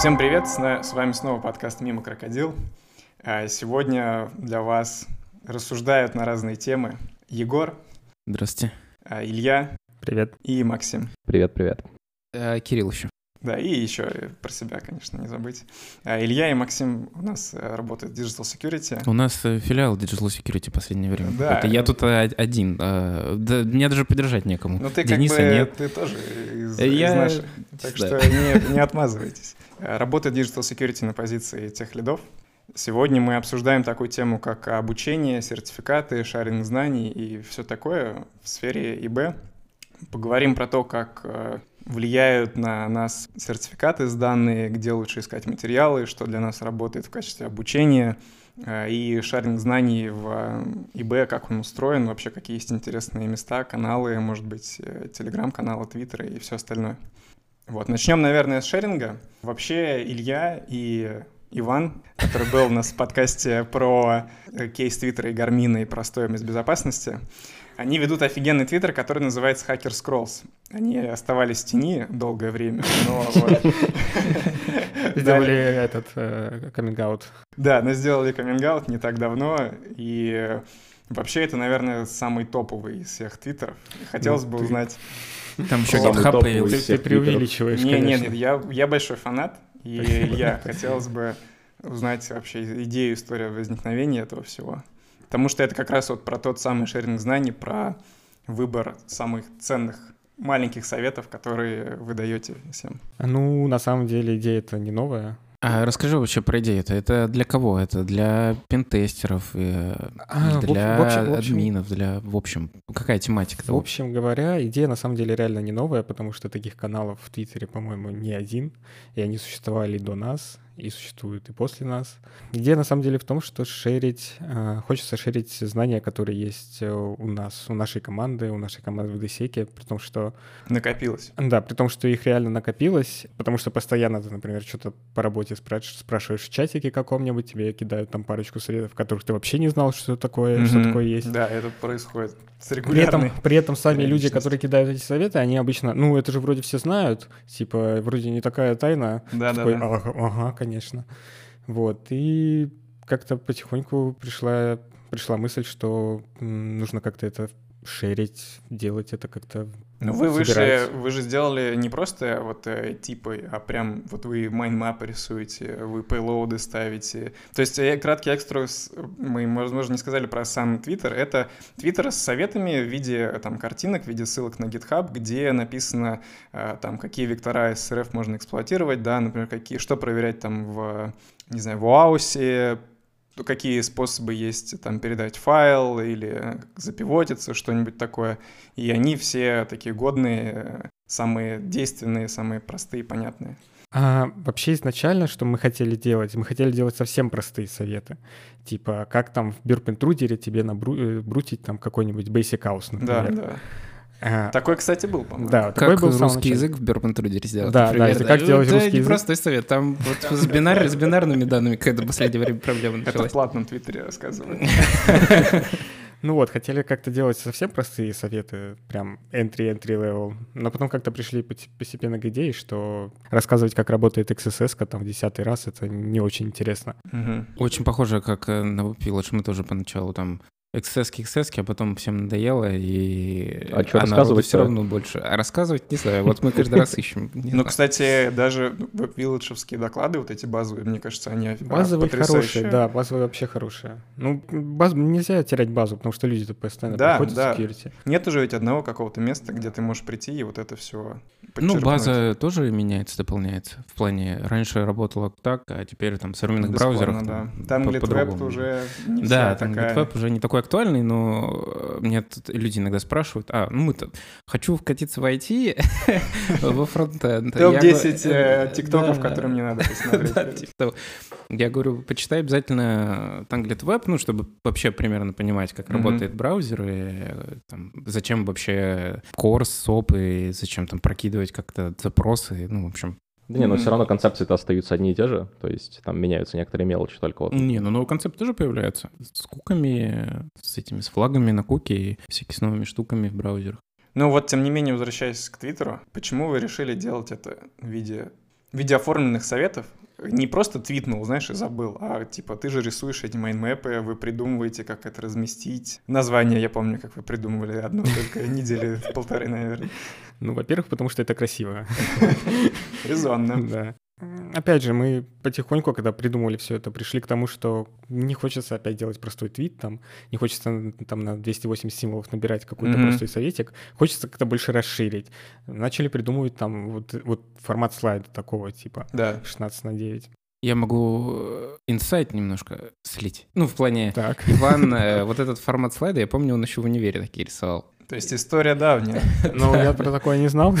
Всем привет, с вами снова подкаст «Мимо крокодил». А, Сегодня для вас рассуждают на разные темы Егор, Здравствуйте. а, Илья Привет. и Максим. Привет, привет. Э, Кирилл еще. Да, и еще про себя, конечно, не забыть. А, Илья и Максим у нас э, работают в Digital Security. У нас э, филиал Digital Security в последнее время. Да. Это я тут э, один. Да, меня даже поддержать некому. Ну ты Дениса как бы, нет. ты тоже из, Я- из наших, так да. что не, не отмазывайтесь. Работает Digital Security на позиции тех лидов. Сегодня мы обсуждаем такую тему, как обучение, сертификаты, шаринг знаний и все такое в сфере ИБ. Поговорим про то, как влияют на нас сертификаты сданные, где лучше искать материалы, что для нас работает в качестве обучения, э, и шаринг знаний в э, ИБ, как он устроен, вообще какие есть интересные места, каналы, может быть, э, телеграм-каналы, твиттеры и все остальное. Вот, начнем, наверное, с шеринга. Вообще, Илья и Иван, который был у нас в подкасте про кейс Твиттера и Гармина и про стоимость безопасности, они ведут офигенный твиттер, который называется Hacker Scrolls. Они оставались в тени долгое время, но. Сделали этот э, каминг-аут. Да, но сделали каминг не так давно, и вообще это, наверное, самый топовый из всех твиттеров. Хотелось Ну, бы ты- узнать... Там еще GitHub появился. ты преувеличиваешь, Не, нет, нет, я, большой фанат, и я хотелось бы узнать вообще идею, историю возникновения этого всего. Потому что это как раз вот про тот самый шеринг знаний, про выбор самых ценных маленьких советов, которые вы даете всем. Ну, на самом деле идея это не новая. А расскажи вообще про идею. Это, для кого? Это для пентестеров, э, А, для в общем- в общем- админов, для... В общем, какая тематика? В общем говоря, идея на самом деле реально не новая, потому что таких каналов в Твиттере, по-моему, не один, и они существовали до нас, и существуют и после нас. Идея на самом деле в том, что шерить, э, хочется шерить знания, которые есть э, у нас, у нашей команды, у нашей команды в DSEC, при том, что Накопилось. Да, при том, что их реально накопилось, потому что постоянно ты, например, что-то по работе спраш- спрашиваешь в чатике каком-нибудь, тебе кидают там парочку советов, которых ты вообще не знал, что такое, что Мгм. такое есть. Да, это происходит с При этом, при этом сами люди, которые кидают эти советы, они обычно, ну, это же вроде все знают, типа, вроде не такая тайна. Да, да, Такой, да. ага, ага, конечно. Вот, и как-то потихоньку пришла, пришла мысль, что нужно как-то это шерить, делать это как-то Ну, вы собирать. вы же сделали не просто вот э, типы, а прям вот вы майнмапы рисуете, вы пейлоуды ставите. То есть э, краткий экструс, мы, возможно, не сказали про сам Твиттер, это Твиттер с советами в виде э, там картинок, в виде ссылок на GitHub, где написано э, там, какие вектора SRF можно эксплуатировать, да, например, какие, что проверять там в, не знаю, в то какие способы есть там передать файл или запивотиться, что-нибудь такое. И они все такие годные, э, самые действенные, самые простые, понятные. А вообще изначально, что мы хотели делать? Мы хотели делать совсем простые советы. Типа, как там в Burp Intruder тебе набрутить там какой-нибудь Basic House, Да, например. да. А, Такой, кстати, был, по-моему. да, такой Как был русский язык в Intruder сделать, Да, например, да, это как делать Это русский не язык. простой совет, там вот с, бинар- с бинарными данными какая-то в последнее время проблема Это в началась. платном твиттере рассказывают. Ну вот, хотели как-то делать совсем простые советы, прям entry-entry level, но потом как-то пришли постепенно к идее, что рассказывать, как работает XSS там в десятый раз, это не очень интересно. Мгм. Очень похоже, как э, на Village. Мы тоже поначалу там XS, XS, а потом всем надоело, и А чё народу рассказывать-то? все равно больше. А рассказывать, не знаю, вот мы каждый раз ищем. Ну, кстати, даже вилладжевские доклады, вот эти базовые, мне кажется, они а, Базовые хорошие, да, базовые вообще хорошие. Ну, базу, нельзя терять базу, потому что люди-то постоянно приходят в security. Нет уже ведь одного какого-то места, где ты можешь прийти и вот это все Ну, база тоже меняется, дополняется. В плане, раньше работала так, а теперь там в современных браузерах да. там GitWeb по-другому. уже не Да, там. GitWeb уже не такой актуальный, но э, меня тут люди иногда спрашивают, а, ну мы-то, хочу вкатиться в IT во фронтенд. Я Топ-10 говорю, э, тиктоков, которые мне надо посмотреть. Типа. Я говорю, почитай обязательно Tanglet Web, ну, чтобы вообще примерно понимать, как работает браузер, и э, зачем вообще Core, SOAP, и зачем там прокидывать как-то запросы, ну, в общем. Да не, но все равно концепции-то остаются одни и те же, то есть там меняются некоторые мелочи, только вот Не, ну новый концепт тоже появляется. С куками, с этими, с флагами на куки и всякими с новыми штуками в браузерах. Ну вот, тем не менее, возвращаясь к Твиттеру, почему вы решили делать это в виде в виде оформленных советов, не просто твитнул, знаешь, и забыл, а типа ты же рисуешь эти майнмэпы, вы придумываете, как это разместить. Название я помню, как вы придумывали одну только недели, полторы, наверное. Ну, во-первых, потому что это красиво. Резонно. Да. Опять же, мы потихоньку, когда придумывали все это, пришли к тому, что не хочется опять делать простой твит, там, не хочется там на 280 символов набирать какой-то Мгм. простой советик, хочется как-то больше расширить. Начали придумывать там вот, вот формат слайда такого типа Да. 16 на 9. Я могу э, инсайт немножко слить. Ну, в плане... Так. Иван, э, вот этот формат слайда, я помню, он еще в универе такие рисовал. То есть история давняя. Ну, я про такое не знал.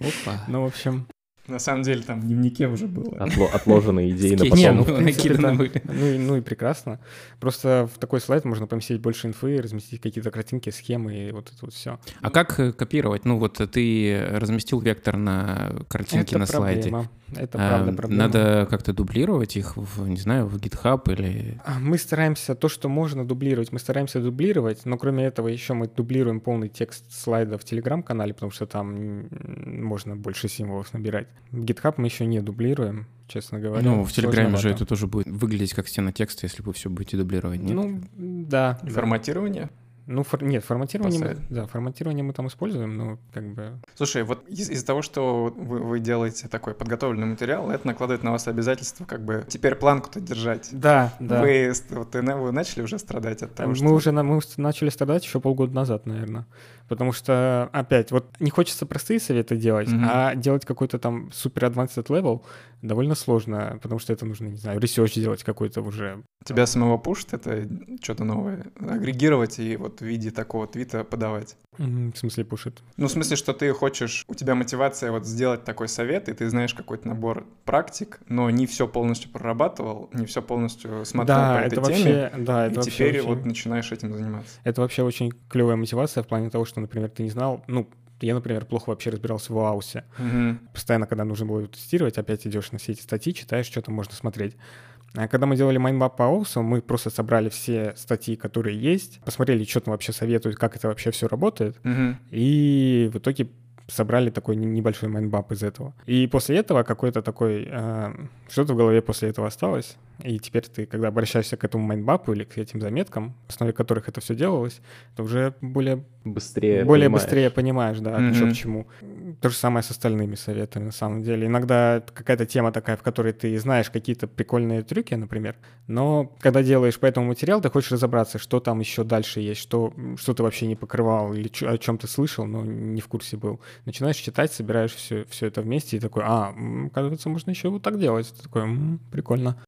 Опа. Ну, в общем, На самом деле там в дневнике уже было. Отло- отложенные идеи на Скетчи, Не, потом. ну, ну, накиданы были. Ну и, ну и прекрасно. Просто в такой слайд можно поместить больше инфы, разместить какие-то картинки, схемы и вот это вот все. А как э, копировать? Ну, вот ты разместил вектор на картинке это на слайде. проблема. Это А, правда проблема. Надо как-то дублировать их, в, не знаю, в GitHub или... А, Мы стараемся то, что можно дублировать, мы стараемся дублировать, но кроме этого еще мы дублируем полный текст слайда в Телеграм-канале, потому что там можно больше символов набирать. GitHub мы еще не дублируем, честно говоря. Ну, в Телеграме же это тоже будет выглядеть как стена текста, если вы все будете дублировать, нет? Ну, да. Форматирование. Ну, фор- нет, форматирование мы, да, форматирование мы там используем, но как бы... Слушай, вот из- из-за того, что вы, вы делаете такой подготовленный материал, это накладывает на вас обязательство как бы теперь планку-то держать. Да, да. Вы, вот, вы начали уже страдать от того, мы что... уже мы с- начали страдать еще полгода назад, наверное. Потому что, опять, вот не хочется простые советы делать, Мгм. а делать какой-то там супер advanced level довольно сложно, потому что это нужно, не знаю, research делать какой-то уже. Тебя самого пушит это что-то новое, агрегировать и вот в виде такого твита подавать. В смысле пушит. Ну, в смысле, что ты хочешь, у тебя мотивация вот сделать такой совет, и ты знаешь какой-то набор практик, но не все полностью прорабатывал, не все полностью смотрел да, по это этой теме, вообще, да, и это вообще теперь очень- вот начинаешь этим заниматься. Это вообще очень клевая мотивация в плане того, что, например, ты не знал, ну, я, например, плохо вообще разбирался в аусе. Мгм. Постоянно, когда нужно было тестировать, опять идешь на все эти статьи, читаешь, что там можно смотреть. А когда мы делали mindmap по OAuth у, мы просто собрали все статьи, которые есть, посмотрели, что там вообще советуют, как это вообще все работает, Мгм. и в итоге собрали такой не- небольшой mindmap из этого. И после этого какой-то такой... э, что-то в голове после этого осталось. И теперь ты, когда обращаешься к этому mindmap у или к этим заметкам, в основе которых это все делалось, то уже более, Быстрее более понимаешь. быстрее понимаешь, да, Мгм. что к чему. То же самое с остальными советами, на самом деле. Иногда какая-то тема такая, в которой ты знаешь какие-то прикольные трюки, например, но когда делаешь по этому материал, ты хочешь разобраться, что там еще дальше есть, что, что ты вообще не покрывал или чё- о чем ты слышал, но не в курсе был. Начинаешь читать, собираешь все, все это вместе и такой, а, оказывается, можно еще вот так делать. Ты такой, «М, прикольно.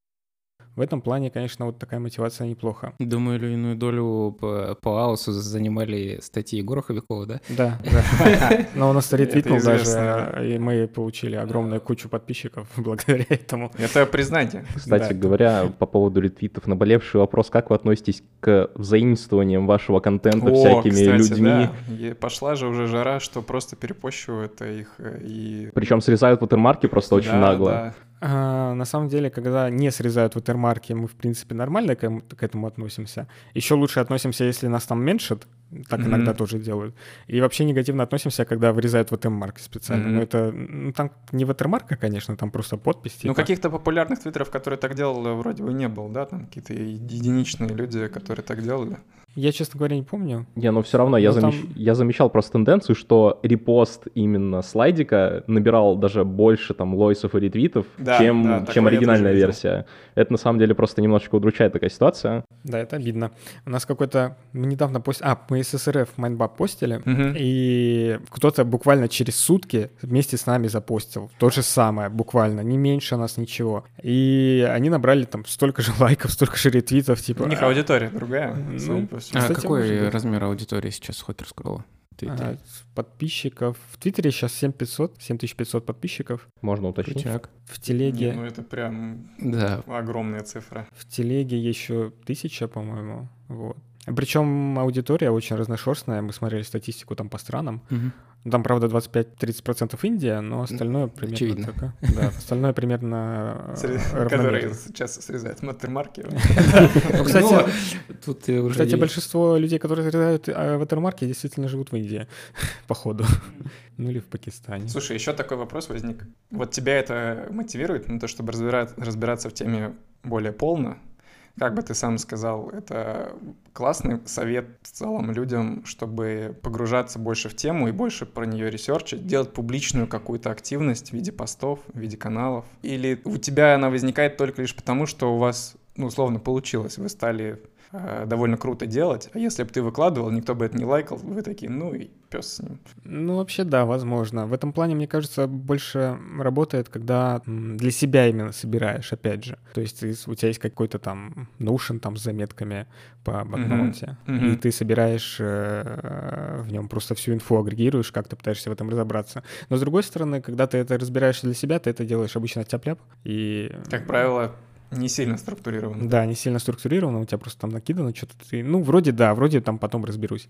В этом плане, конечно, вот такая мотивация неплохо. Думаю, иную долю по, по аусу занимали статьи Егора Хобякова, да? Да, да. Но он нас ретвитнул даже, и мы получили огромную кучу подписчиков благодаря этому. Это признание. Кстати говоря, по поводу ретвитов, наболевший вопрос, как вы относитесь к взаимствованиям вашего контента всякими людьми? пошла же уже жара, что просто перепощивают их э, и... Причем срезают ватермарки просто очень нагло. А, на самом деле, когда не срезают ватермарки, мы, в принципе, нормально к, эм- к этому относимся. Еще лучше относимся, если нас там меньшат, так Мгм. иногда тоже делают. И вообще негативно относимся, когда вырезают ватермарки специально. Мгм. Но это, ну, там не ватермарка, конечно, там просто подпись. Ну, типа. каких-то популярных твиттеров, которые так делали, вроде бы не было, да? Там какие-то единичные люди, которые так делали. Я, честно говоря, не помню. Не, но все равно я, Ну, там- замещ- я замечал просто тенденцию, что репост именно слайдика набирал даже больше там лойсов и ретвитов, Да, чем, да, чем оригинальная версия. Это на самом деле просто немножечко удручает такая ситуация. Да, это видно. У нас какой-то... Мы недавно постили... А, мы ССРФ Майнбаб постили, Мгм. и кто-то буквально через сутки вместе с нами запостил. То же самое, буквально, не меньше нас ничего. И они набрали там столько же лайков, столько же ретвитов, типа... У них а, аудитория другая, Ну, всему. А Кстати, какой размер аудитории сейчас в Твиттере? а, подписчиков. В Твиттере сейчас 7500, 7500 подписчиков. Можно уточнить. Крутяк. В Телеге, Не, Ну, это прям Да. огромная цифра. в Телеге еще тысяча, по-моему. Вот. Причем аудитория очень разношерстная. Мы смотрели статистику там по странам. Мгм. Там, правда, 25-30% Индия, но остальное примерно... очевидно. только- Да, остальное примерно э. Которые часто срезают матермарки. Ну, кстати, тут э, Кстати, большинство людей, которые срезают э, ватермарки, действительно живут в Индии, походу. Ну или в Пакистане. Слушай, еще такой вопрос возник. Вот тебя это мотивирует на то, чтобы разбирать- разбираться в теме более полно? Как бы ты сам сказал, это классный совет в целом людям, чтобы погружаться больше в тему и больше про нее ресерчить, делать публичную какую-то активность в виде постов, в виде каналов? Или у тебя она возникает только лишь потому, что у вас, ну, условно, получилось, вы стали э, довольно круто делать, а если бы ты выкладывал, никто бы это не лайкал, вы такие, ну и пес с ним. Ну, вообще, да, возможно. В этом плане, мне кажется, больше работает, когда для себя именно собираешь, опять же. То есть у тебя есть какой-то там Notion там с заметками по бакноте, мгм. и ты собираешь э, в нем просто всю инфу агрегируешь, как ты пытаешься в этом разобраться. Но с другой стороны, когда ты это разбираешь для себя, ты это делаешь обычно тяп-ляп, и Как правило, не сильно структурировано. Да, не сильно структурировано, у тебя просто там накидано что-то. Ты... Ну, вроде да, вроде там потом разберусь.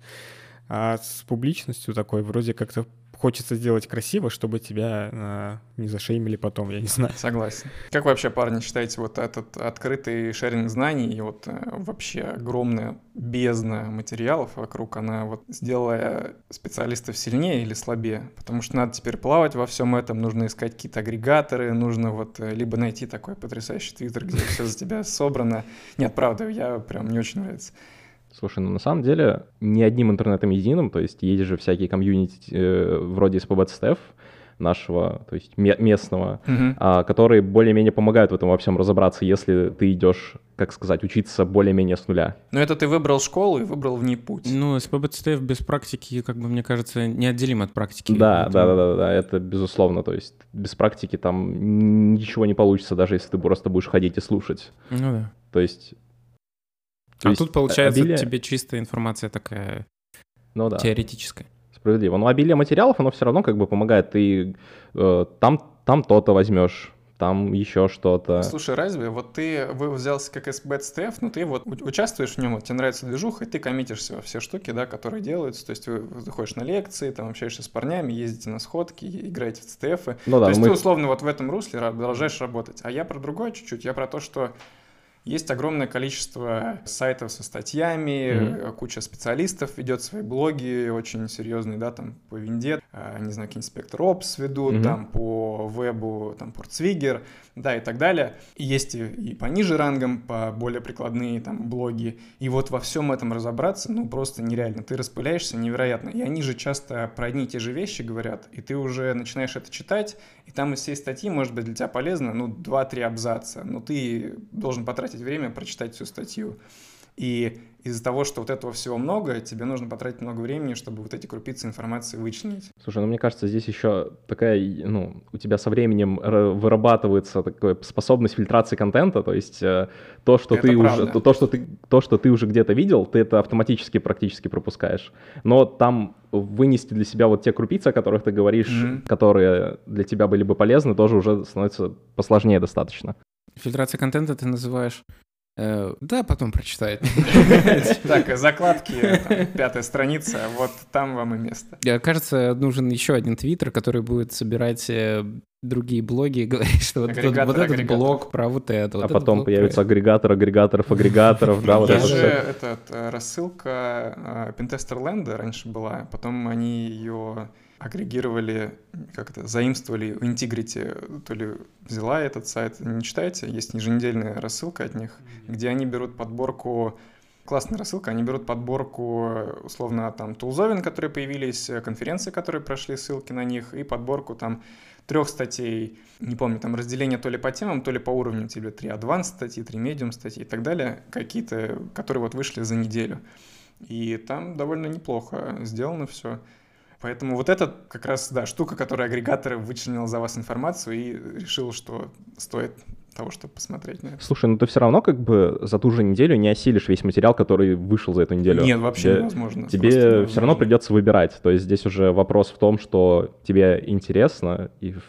А с публичностью такой вроде как-то хочется сделать красиво, чтобы тебя а, не зашеймили потом, я не знаю. Согласен. Как вообще, парни, считаете, вот этот открытый шеринг знаний и вот э, вообще огромная бездна материалов вокруг, она вот сделала специалистов сильнее или слабее? Потому что надо теперь плавать во всем этом, нужно искать какие-то агрегаторы, нужно вот э, либо найти такой потрясающий твиттер, где все за тебя собрано. Нет, правда, я прям мне очень нравится. Слушай, ну на самом деле не одним интернетом единым, то есть есть же всякие комьюнити э, вроде SPBTSTF нашего, то есть ме- местного, а, которые более-менее помогают в этом во всем разобраться, если ты идешь, как сказать, учиться более-менее с нуля. Но это ты выбрал школу и выбрал в ней путь. Ну, СПБЦТФ без практики, как бы, мне кажется, неотделим от практики. Да, да, да, да, да, это безусловно, то есть без практики там ничего не получится, даже если ты просто будешь ходить и слушать. Ну да. То есть... то А есть тут, получается, обилие- тебе чистая информация такая Ну да. теоретическая. Справедливо. Но обилие материалов, оно все равно как бы помогает. Ты э, там, там то-то возьмешь, там еще что-то. Слушай, разве вот ты вы взялся как SBTSTF, но ты вот участвуешь в нем, вот тебе нравится движуха, и ты коммитишься во все штуки, да, которые делаются. То есть вы заходишь на лекции, там общаешься с парнями, ездите на сходки, играете в СТФ. Ну да, то есть мы- ты условно вот в этом русле продолжаешь работать. А я про другое чуть-чуть, я про то, что есть огромное количество сайтов со статьями, э, куча специалистов ведет свои блоги, очень серьезные, да, там по винде, а, не знаю, какие инспектор Опс ведут, Мгм. там по вебу, там Портсвигер, да, и так далее. И есть и, и пониже рангом, по более прикладные там блоги. И вот во всем этом разобраться, ну, просто нереально. Ты распыляешься невероятно. И они же часто про одни и те же вещи говорят, и ты уже начинаешь это читать, и там из всей статьи может быть для тебя полезно, ну, 2-3 абзаца, но ты должен потратить время прочитать всю статью. И из-за того, что вот этого всего много, тебе нужно потратить много времени, чтобы вот эти крупицы информации вычленить. Слушай, ну мне кажется, здесь еще такая, ну, у тебя со временем вырабатывается такая способность фильтрации контента, то есть э, то, что Это ты правда. уже, то, то, что ты, то, что ты уже где-то видел, ты это автоматически практически пропускаешь. Но там вынести для себя вот те крупицы, о которых ты говоришь, Мгм. которые для тебя были бы полезны, тоже уже становится посложнее достаточно. Фильтрация контента ты называешь... э, да, потом прочитает. Так, закладки, там, пятая страница, вот там вам и место. Э, Кажется, нужен еще один твиттер, который будет собирать э, другие блоги и говорить, что вот, этот- Агрегатор вот этот агрегаторов. блог про вот это. вот а этот потом появится про агрегатор агрегаторов агрегаторов, да, вот это же этот, рассылка Pintesterland раньше была, потом они ее агрегировали, как это, заимствовали у Integrity, то ли взяла этот сайт, не читаете, есть еженедельная рассылка от них, где они берут подборку Классная рассылка, они берут подборку, условно, там, тулзовин, которые появились, конференции, которые прошли, ссылки на них, и подборку там трех статей, не помню, там разделение то ли по темам, то ли по уровню, типа три advanced статьи, три medium статьи и так далее, какие-то, которые вот вышли за неделю. И там довольно неплохо сделано все. Поэтому вот это как раз, да, штука, которая агрегаторы вычленил за вас информацию и решил, что стоит того, чтобы посмотреть на это. Слушай, ну ты все равно как бы за ту же неделю не осилишь весь материал, который вышел за эту неделю. Нет, вообще Тебе- невозможно. Тебе все равно невозможно. придется выбирать. То есть здесь уже вопрос в том, что тебе интересно, и в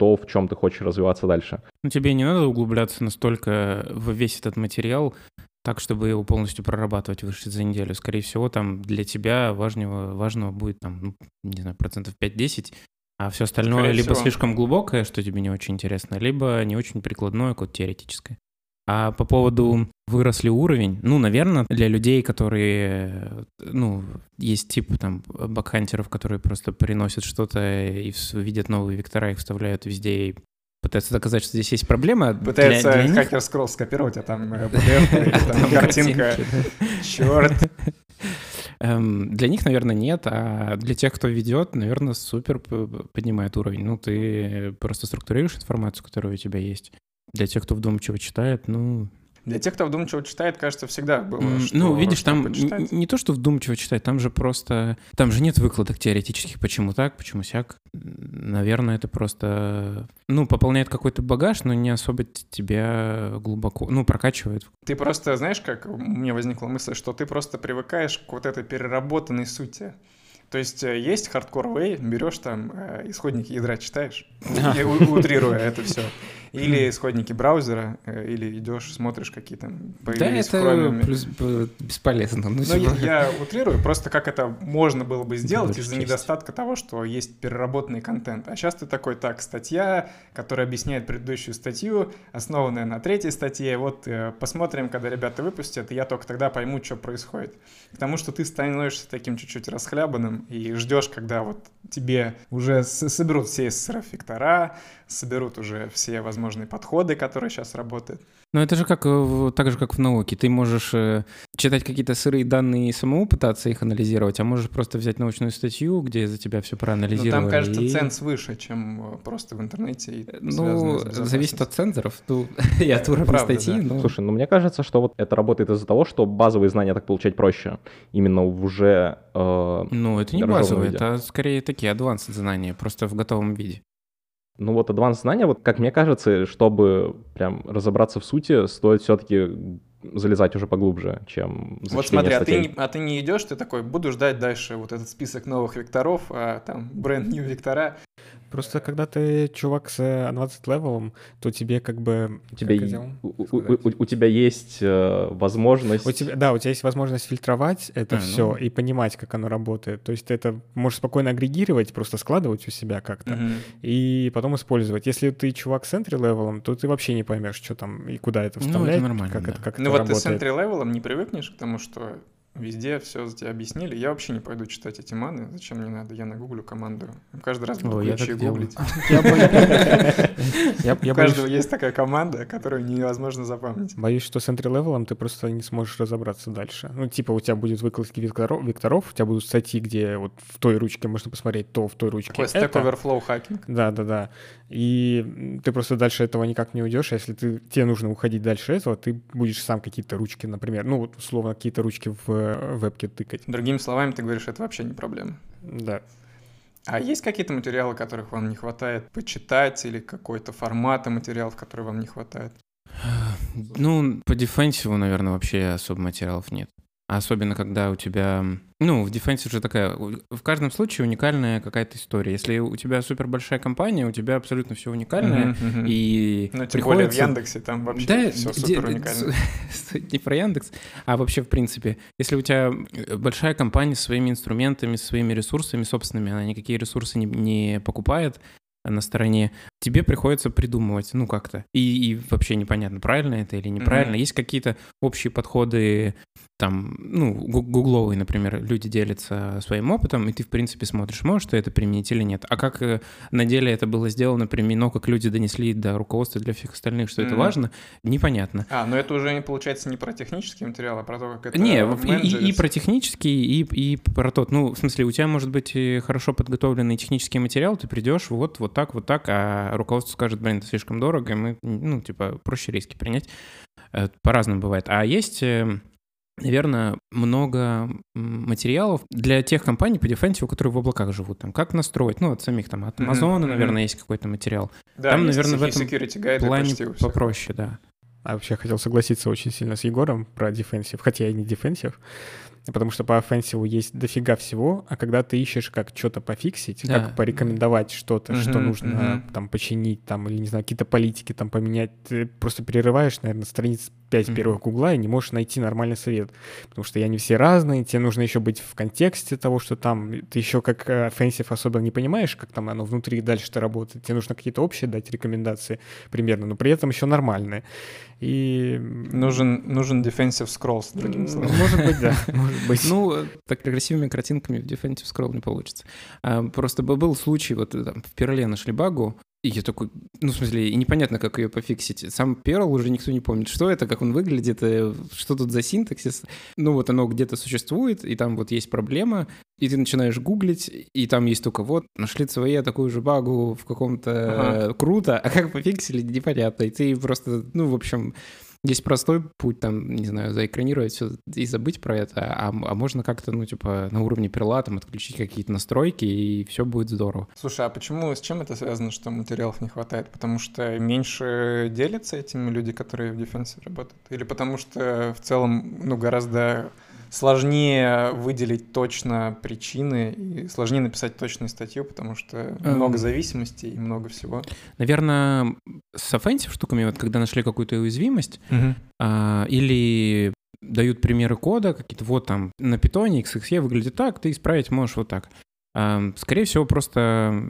то, в чем ты хочешь развиваться дальше. Ну, тебе не надо углубляться настолько в весь этот материал, так, чтобы его полностью прорабатывать выше за неделю. Скорее всего, там для тебя важного, важного будет, там, ну, не знаю, процентов 5-10, а все остальное Скорее либо всего. слишком глубокое, что тебе не очень интересно, либо не очень прикладное, какое-то теоретическое. А по поводу выросли уровень, ну, наверное, для людей, которые, ну, есть тип там бакхантеров, которые просто приносят что-то и видят новые вектора, их вставляют везде и пытаются доказать, что здесь есть проблема. Пытается для, для хакер них... скролл скопировать, а там э, картинка. Черт. Эм, для них, наверное, нет, а для тех, кто ведет, наверное, супер поднимает уровень. Ну, ты просто структурируешь информацию, которая у тебя есть. Для тех, кто вдумчиво читает, ну, для тех, кто вдумчиво читает, кажется, всегда было. Mm, что, ну, видишь, там почитать. не то, что вдумчиво читать, там же просто. Там же нет выкладок теоретических, почему так, почему сяк. Наверное, это просто. Ну, пополняет какой-то багаж, но не особо тебя глубоко. Ну, прокачивает. Ты просто, знаешь, как у меня возникла мысль, что ты просто привыкаешь к вот этой переработанной сути. То есть э, есть хардкор way, берешь там э, исходники ядра, читаешь, утрируя это все. Или исходники браузера, э, или идешь, смотришь, какие там появились Да, это плюс бесполезно. Ну, Но типа... я, я утрирую, просто как это можно было бы сделать из-за недостатка того, что есть переработанный контент. А сейчас ты такой, так, статья, которая объясняет предыдущую статью, основанная на третьей статье, вот э, посмотрим, когда ребята выпустят, и я только тогда пойму, что происходит. Потому что ты становишься таким чуть-чуть расхлябанным и ждешь, когда вот тебе уже соберут все SSRF-вектора, соберут уже все возможные подходы, которые сейчас работают. Ну, это же как, э, так же, как в науке. Ты можешь э, читать какие-то сырые данные и самому пытаться их анализировать, а можешь просто взять научную статью, где за тебя все проанализировали. Ну, там, кажется, и... ценз выше, чем э, просто в интернете. ну, зависит от цензоров ну, и от уровня статьи. Да. Но... Слушай, ну мне кажется, что вот это работает из-за того, что базовые знания так получать проще. Именно в уже э, Ну, это не базовые, это скорее такие advanced знания, просто в готовом виде. Ну вот advanced знания, вот как мне кажется, чтобы прям разобраться в сути, стоит все-таки залезать уже поглубже, чем Вот смотри, а ты, а ты не идешь, ты такой, буду ждать дальше вот этот список новых векторов, а там бренд new вектора, Просто когда ты чувак с advanced левелом, то тебе как бы... У тебя, как у, у, у, у тебя есть э, возможность... У тебя, да, у тебя есть возможность фильтровать это а, все ну... и понимать, как оно работает. То есть ты это можешь спокойно агрегировать, просто складывать у себя как-то угу. и потом использовать. Если ты чувак с entry level ом, то ты вообще не поймешь, что там и куда это вставлять. Ну, это нормально, как да. это, как ну это вот работает. ты с entry левелом не привыкнешь к тому, что Везде все за тебя объяснили. Я вообще не пойду читать эти маны. Зачем мне надо? Я нагуглю команду. Каждый раз буду ключи гуглить. У каждого есть такая команда, которую невозможно запомнить. Боюсь, что с entry-level ты просто не сможешь разобраться дальше. Ну, типа, у тебя будет выкладки векторов, у тебя будут статьи, где вот в той ручке можно посмотреть то, в той ручке Такой Stack Overflow хакинг. Да, да, да. И ты просто дальше этого никак не уйдешь. А если ты, тебе нужно уходить дальше этого, ты будешь сам какие-то ручки, например, ну, вот, условно, какие-то ручки в вебке тыкать. Другими словами, ты говоришь, это вообще не проблема. Да. А есть какие-то материалы, которых вам не хватает почитать, или какой-то формата материалов, который вам не хватает? Ну, по дефенсиву, наверное, вообще особо материалов нет. Особенно, когда у тебя... Ну, в дефенсе уже такая... В каждом случае уникальная какая-то история. Если у тебя супер большая компания, у тебя абсолютно все уникальное, uh-huh. и Ну, тем приходится... более в Яндексе там вообще да, все супер уникально. Не про Яндекс, а вообще в принципе. Если у тебя большая компания с своими инструментами, своими ресурсами собственными, она никакие ресурсы не, не покупает, на стороне, тебе приходится придумывать, ну, как-то. И, и вообще непонятно, правильно это или неправильно. Mm-hmm. Есть какие-то общие подходы там, ну, гугловые, например, люди делятся своим опытом, и ты, в принципе, смотришь, можешь ты это применить или нет. А как э, на деле это было сделано, применено, как люди донесли до руководства для всех остальных, что mm-hmm. это важно, непонятно. А, но это уже, не получается, не про технический материал, а про то, как это Не, и, и, и про технический, и, и про тот, ну, в смысле, у тебя может быть хорошо подготовленный технический материал, ты придешь вот, вот так, вот так, а руководство скажет, блин, это слишком дорого, и мы, ну, типа, проще риски принять. Э, по-разному бывает. А есть эм, наверное, много материалов для тех компаний по дефенсиву, которые в облаках живут. Там, как настроить, ну, от самих там, от Amazon, mm-hmm. наверное, есть какой-то материал. Да, там, наверное, в этом плане попроще, да. А вообще хотел согласиться очень сильно с Егором про дефенсив, хотя я и не дефенсив. Потому что по offensive есть дофига всего, а когда ты ищешь, как что-то пофиксить, да. как порекомендовать что-то, mm-hmm, что нужно mm-hmm. там починить, там, или, не знаю, какие-то политики там поменять, ты просто перерываешь, наверное, страниц 5 mm-hmm. первых гугла и не можешь найти нормальный совет, потому что они все разные, тебе нужно еще быть в контексте того, что там, ты еще как offensive особо не понимаешь, как там оно внутри дальше-то работает, тебе нужно какие-то общие дать рекомендации примерно, но при этом еще нормальные. И... Нужен, нужен defensive scrolls, другими словами. Может быть, да, может быть. Ну, так красивыми картинками в defensive scroll не получится. А, просто был случай, вот там, в Перле нашли багу, и я такой, ну, в смысле, и непонятно, как ее пофиксить. Сам Perl уже никто не помнит, что это, как он выглядит, э, что тут за синтаксис. Ну, вот оно где-то существует, и там вот есть проблема, и ты начинаешь гуглить, и там есть только вот, нашли свои такую же багу в каком-то... Ага. Круто, а как пофиксили, непонятно. И ты просто, ну, в общем, есть простой путь, там, не знаю, заэкранировать все и забыть про это, а, а можно как-то, ну, типа, на уровне перла там отключить какие-то настройки, и все будет здорово. Слушай, а почему, с чем это связано, что материалов не хватает? Потому что меньше делятся этими люди, которые в дефенсе работают? Или потому что в целом, ну, гораздо сложнее выделить точно причины и сложнее написать точную статью, потому что эм... много зависимостей и много всего. Наверное, с offensive штуками, вот когда нашли какую-то уязвимость, угу. а, или дают примеры кода, какие-то вот там на питоне XXE выглядит так, ты исправить можешь вот так. Скорее всего, просто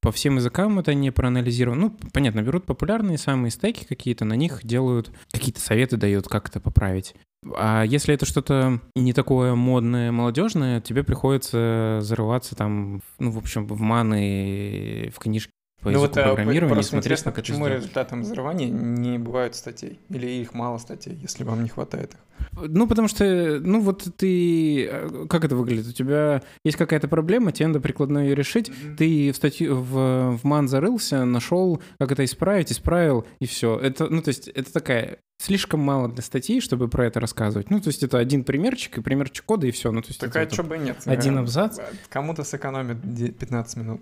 по всем языкам это не проанализировано. Ну, понятно, берут популярные самые стеки какие-то, на них делают, какие-то советы дают, как это поправить. А если это что-то не такое модное, молодежное, тебе приходится зарываться там, ну, в общем, в маны, в книжки по ну, вот, э, программирования. Просто интересно, почему результатом взрывания не бывают статей? Или их мало статей, если вам не хватает их? Ну, потому что, ну, вот ты... Э, как это выглядит? У тебя есть какая-то проблема, тебе надо прикладно ее решить. Mm-hmm. Ты в, статью, в, в ман зарылся, нашел, как это исправить, исправил, и все. Это, ну, то есть это такая слишком мало для статей, чтобы про это рассказывать. Ну, то есть это один примерчик и примерчик кода, и все. Ну, то есть Такая, что бы нет. Один абзац. Кому-то сэкономит 15 минут.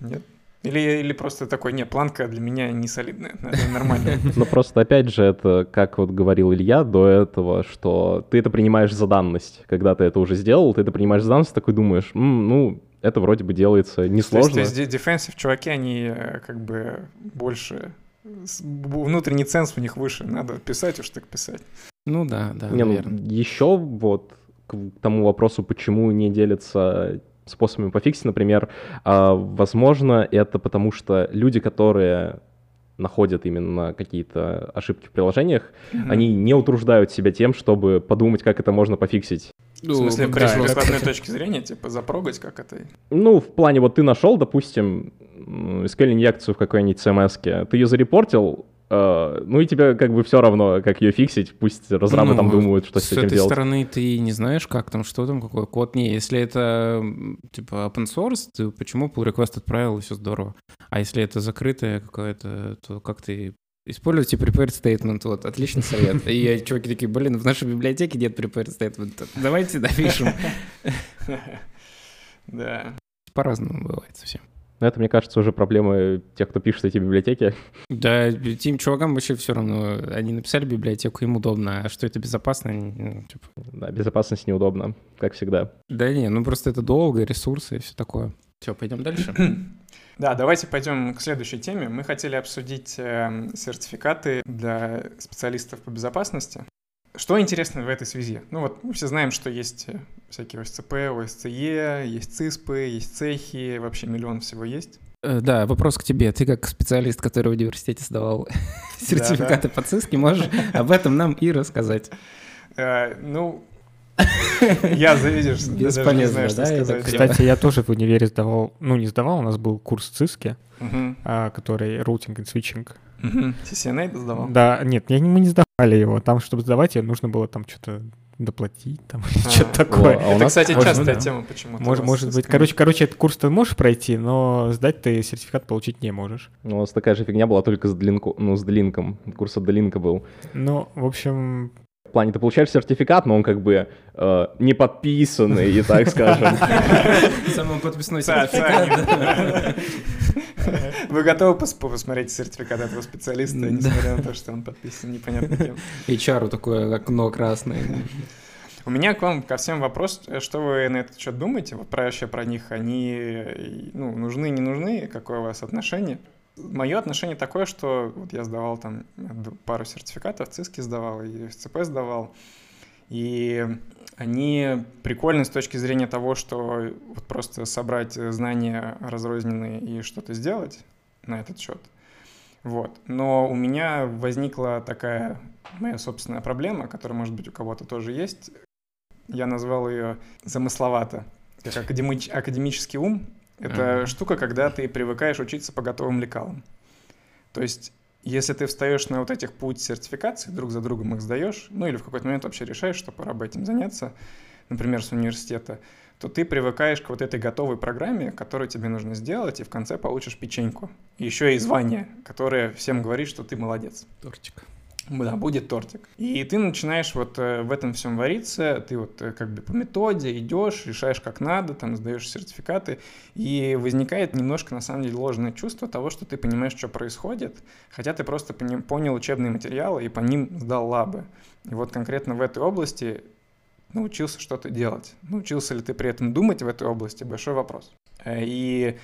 Нет? Или, или просто такой, не, планка для меня не солидная, нормально. Ну просто опять же, это, как вот говорил Илья до этого, что ты это принимаешь за данность. Когда ты это уже сделал, ты это принимаешь за данность, такой думаешь, ну, это вроде бы делается несложно. То есть, то есть defensive чуваки, они э, как бы больше внутренний ценз у них выше, надо писать уж так писать. Ну да, да, не, наверное. Ну, еще вот к тому вопросу, почему не делятся способами пофиксить, например, а, возможно, это потому что люди, которые находят именно какие-то ошибки в приложениях, mm-hmm. они не утруждают себя тем, чтобы подумать, как это можно пофиксить. Ну, в смысле, да, пришло с одной точки зрения, типа, запрогать, как это? Ну, в плане, вот ты нашел, допустим, SQL-инъекцию в какой-нибудь CMS, ты ее зарепортил, ну и тебе как бы все равно, как ее фиксить, пусть разрабы ну, там думают, что с, с этим делать. С этой стороны ты не знаешь, как там, что там, какой код. Не, если это типа open source, ты почему pull request отправил, и все здорово. А если это закрытое какое-то, то как ты Используйте prepared statement, вот, отличный совет. И чуваки такие, блин, в нашей библиотеке нет prepared statement, давайте допишем. Да. По-разному бывает совсем. Но это, мне кажется, уже проблемы тех, кто пишет эти библиотеки. Да, тем чувакам вообще все равно. Они написали библиотеку, им удобно. А что это безопасно? Ну, типа... Да, безопасность неудобно, как всегда. Да не, ну просто это долго, ресурсы и все такое. Все, пойдем дальше. Да, давайте пойдем к следующей теме. Мы хотели обсудить э, сертификаты для специалистов по безопасности. Что интересно в этой связи? Ну вот мы все знаем, что есть э, всякие ОСЦП, ОСЦЕ, есть ЦИСПы, есть цехи, вообще миллион всего есть. Э, да, вопрос к тебе. Ты как специалист, который в университете сдавал сертификаты по циске, можешь об этом нам и рассказать? Э, ну, я, видишь, даже не знаю, что сказать. Кстати, я тоже в универе сдавал, ну не сдавал, у нас был курс циски, а, который routing и switching. CCNA сдавал? Да, нет, мы не сдавали его. Там, чтобы сдавать, нужно было там что-то доплатить, там, а, что-то такое. А это, кстати, частая тема почему-то. Может, может быть. Короче, короче, этот курс ты можешь пройти, но сдать ты сертификат получить не можешь. Ну, у нас такая же фигня была только с, длинку, ну, с длинком. Курс от длинка был. Ну, в общем, в плане, ты получаешь сертификат, но он как бы э, не подписанный, и так скажем. Самый подписной сертификат. Вы готовы посмотреть сертификат этого специалиста, несмотря на то, что он подписан непонятно кем? HR такое окно красное. У меня к вам ко всем вопрос, что вы на этот счет думаете, вот про вообще про них, они ну, нужны, не нужны, какое у вас отношение? Мое отношение такое, что вот я сдавал там пару сертификатов, ЦИСКи сдавал и СЦП сдавал, и они прикольны с точки зрения того, что вот просто собрать знания разрозненные и что-то сделать на этот счет. Вот. Но у меня возникла такая моя собственная проблема, которая, может быть, у кого-то тоже есть. Я назвал ее замысловато, как академич... академический ум. Это uh-huh. штука, когда ты привыкаешь учиться по готовым лекалам. То есть, если ты встаешь на вот этих путь сертификации, друг за другом их сдаешь, ну или в какой-то момент вообще решаешь, что пора бы этим заняться, например, с университета, то ты привыкаешь к вот этой готовой программе, которую тебе нужно сделать, и в конце получишь печеньку. Еще и звание, которое всем говорит, что ты молодец. Тортик. Да, будет тортик. И ты начинаешь вот э, в этом всем вариться, ты вот э, как бы по методе идешь, решаешь как надо, там сдаешь сертификаты, и возникает немножко на самом деле ложное чувство того, что ты понимаешь, что происходит, хотя ты просто понял учебные материалы и по ним сдал лабы. И вот конкретно в этой области научился что-то делать. Научился ли ты при этом думать в этой области, большой вопрос. Э, и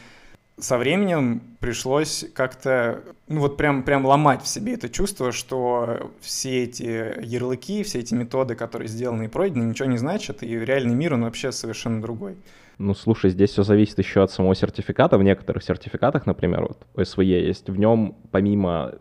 со временем пришлось как-то, ну вот прям, прям ломать в себе это чувство, что все эти ярлыки, все эти методы, которые сделаны и пройдены, ничего не значат, и реальный мир, он вообще совершенно другой. Ну, слушай, здесь все зависит еще от самого сертификата. В некоторых сертификатах, например, вот ОСВЕ есть, в нем помимо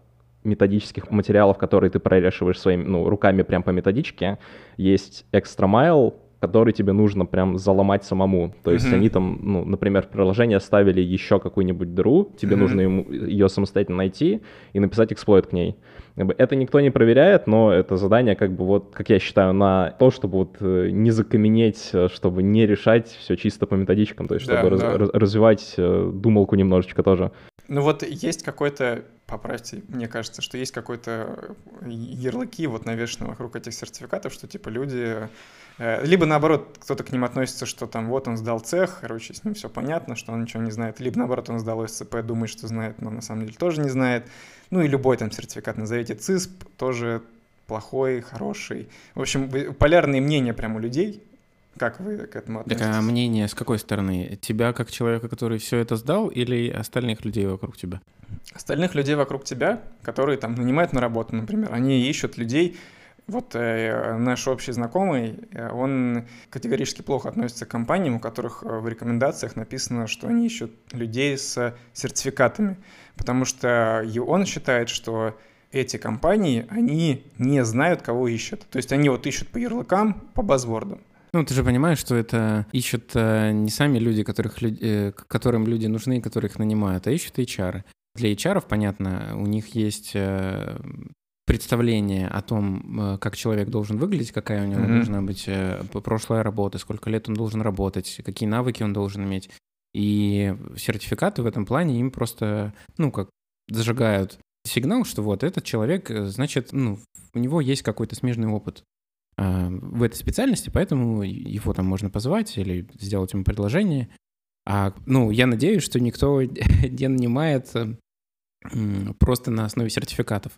методических материалов, которые ты прорешиваешь своими ну, руками прям по методичке, есть mile, который тебе нужно прям заломать самому. То есть mm-hmm. они там, ну, например, в приложении оставили еще какую-нибудь дыру, тебе mm-hmm. нужно ему, ее самостоятельно найти и написать эксплойт к ней. Это никто не проверяет, но это задание, как бы вот, как я считаю, на то, чтобы вот э, не закаменеть, э, чтобы не решать все чисто по методичкам, то есть чтобы да, раз, да. развивать э, думалку немножечко тоже. Ну вот есть какой-то поправьте, мне кажется, что есть какой-то ярлыки вот навешаны вокруг этих сертификатов, что типа люди либо наоборот, кто-то к ним относится, что там вот он сдал цех, короче, с ним все понятно, что он ничего не знает. Либо наоборот, он сдал СЦП, думает, что знает, но на самом деле тоже не знает. Ну и любой там сертификат, назовите ЦИСП, тоже плохой, хороший. В общем, полярные мнения прямо у людей. Как вы к этому относитесь? Так, а мнение с какой стороны? Тебя как человека, который все это сдал, или остальных людей вокруг тебя? Остальных людей вокруг тебя, которые там нанимают на работу, например, они ищут людей, вот э, наш общий знакомый, э, он категорически плохо относится к компаниям, у которых э, в рекомендациях написано, что они ищут людей с сертификатами, потому что он считает, что эти компании, они не знают, кого ищут. То есть они вот ищут по ярлыкам, по базвордам. Ну, ты же понимаешь, что это ищут э, не сами люди, которых, э, которым люди нужны, которых нанимают, а ищут HR. Для HR, понятно, у них есть представление о том, э, как человек должен выглядеть, какая у него mm-hmm. должна быть э, прошлая работа, сколько лет он должен работать, какие навыки он должен иметь. И сертификаты в этом плане им просто, ну, как зажигают сигнал, что вот этот человек, э, значит, ну, у него есть какой-то смежный опыт в этой специальности, поэтому его там можно позвать или сделать ему предложение. А, ну, я надеюсь, что никто не нанимает просто на основе сертификатов.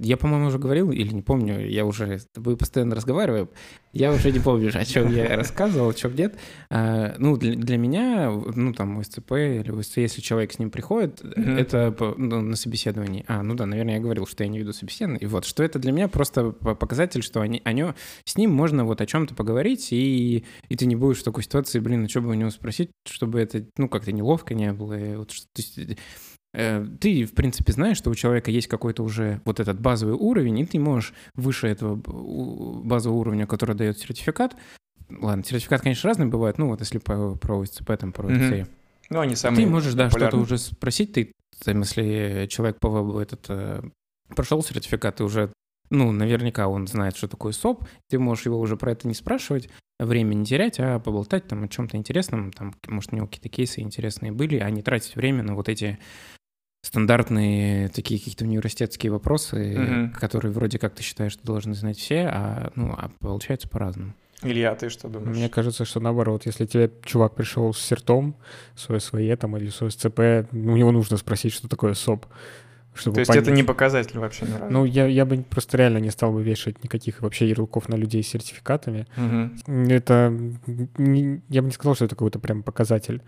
Я, по-моему, уже говорил, или не помню, я уже с тобой постоянно разговариваю, я уже не помню, о чем я рассказывал, о чем нет. А, ну, для, для меня, ну, там, СЦП или УСЦ, если человек с ним приходит, mm-hmm. это ну, на собеседовании. А, ну да, наверное, я говорил, что я не веду собеседование. И вот, что это для меня просто показатель, что они, они, с ним можно вот о чем-то поговорить, и, и ты не будешь в такой ситуации, блин, а что бы у него спросить, чтобы это, ну, как-то неловко не было. Вот, то есть, Э, ты, в принципе, знаешь, что у человека есть какой-то уже вот этот базовый уровень, и ты можешь выше этого базового уровня, который дает сертификат, ладно, сертификат, конечно, разный бывает, ну вот если по, про СЦП, там, про ОЦ. Mm-hmm. Ну, они самые Ты можешь, да, что-то уже спросить, ты, там, если человек по этот э, прошел сертификат, ты уже, ну, наверняка он знает, что такое СОП, ты можешь его уже про это не спрашивать, время не терять, а поболтать там о чем-то интересном, там, может, у него какие-то кейсы интересные были, а не тратить время на вот эти стандартные такие какие-то университетские вопросы, угу. которые вроде как ты считаешь, что должны знать все, а, ну, а получается по-разному. Илья, ты что думаешь? Мне кажется, что наоборот, если тебе чувак пришел с сертом, с СВЕ там или с СЦП, у него нужно спросить, что такое СОП. Чтобы То есть понять. это не показатель вообще ни разу? Ну, я, я бы просто реально не стал бы вешать никаких вообще ярлыков на людей с сертификатами. Мгм. Это... не- я бы не сказал, что это какой-то прям показатель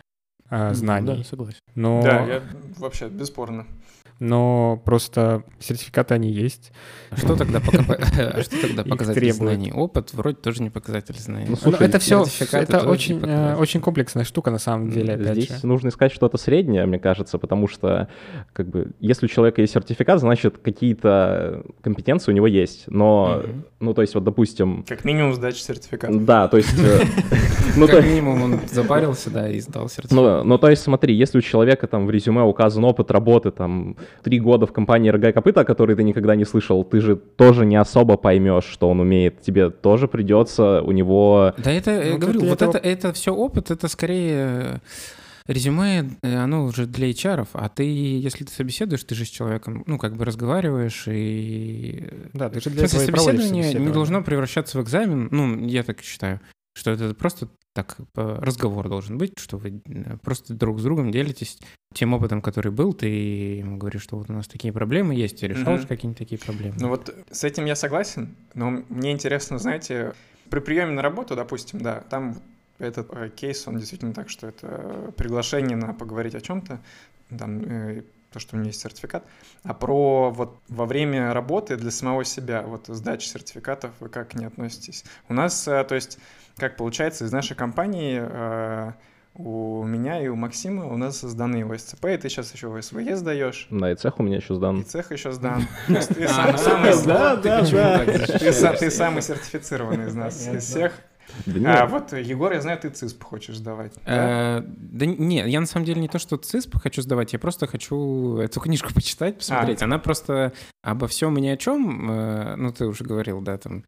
знаний. Да, согласен. Но, Да, я вообще бесспорно. Но просто сертификаты они есть. А что тогда, пока- что тогда Их показатель знаний? Опыт вроде тоже не показатель знаний. Ну, это все, это очень, э, очень комплексная штука на самом деле, опять Здесь же. нужно искать что-то среднее, мне кажется, потому что, как бы, если у человека есть сертификат, значит, какие-то компетенции у него есть. Но, ну, то есть, вот, допустим, Как минимум сдача сертификата. да, то есть... э, Ну, то Как минимум он запарился, да, и сдал сертификат. Ну, ну, то есть, смотри, если у человека там в резюме указан опыт работы, там, три года в компании «Рога и копыта», о которой ты никогда не слышал, ты же тоже не особо поймешь, что он умеет. Тебе тоже придется у него... Да это, я Ну, говорю, вот этого- это, это все опыт, это скорее э, резюме, э, оно уже для HR, а ты, если ты собеседуешь, ты же с человеком, ну, как бы разговариваешь, и... Да, ты же для смысле, этого собеседование не должно превращаться в экзамен, ну, я так считаю, что это просто так э, разговор должен быть, что вы просто друг с другом делитесь тем опытом, который был, ты ему говоришь, что вот у нас такие проблемы есть, и решал же какие-нибудь такие проблемы. Ну вот с этим я согласен, но мне интересно, знаете, при приеме на работу, допустим, да, там этот э, кейс, он действительно так, что это приглашение на поговорить о чем-то, там, э, то, что у меня есть сертификат, а про вот во время работы для самого себя, вот сдачи сертификатов, вы как к ней относитесь? У нас, э, то есть, как получается, из нашей компании э, у меня и у Максима у нас сданы ОСЦП, и ты сейчас еще ОСВЕ сдаешь, На и цех у меня еще и сдан. цех еще сдан. Ты сам- самый сертифицированный из нас, из всех. Да нет. А вот, Егор, я знаю, ты CISSP хочешь сдавать. да? Э, Да не, я на самом деле не то, что CISSP хочу сдавать, я просто хочу эту книжку почитать, посмотреть. Она просто обо всем и ни о чем, э, ну ты уже говорил, да, там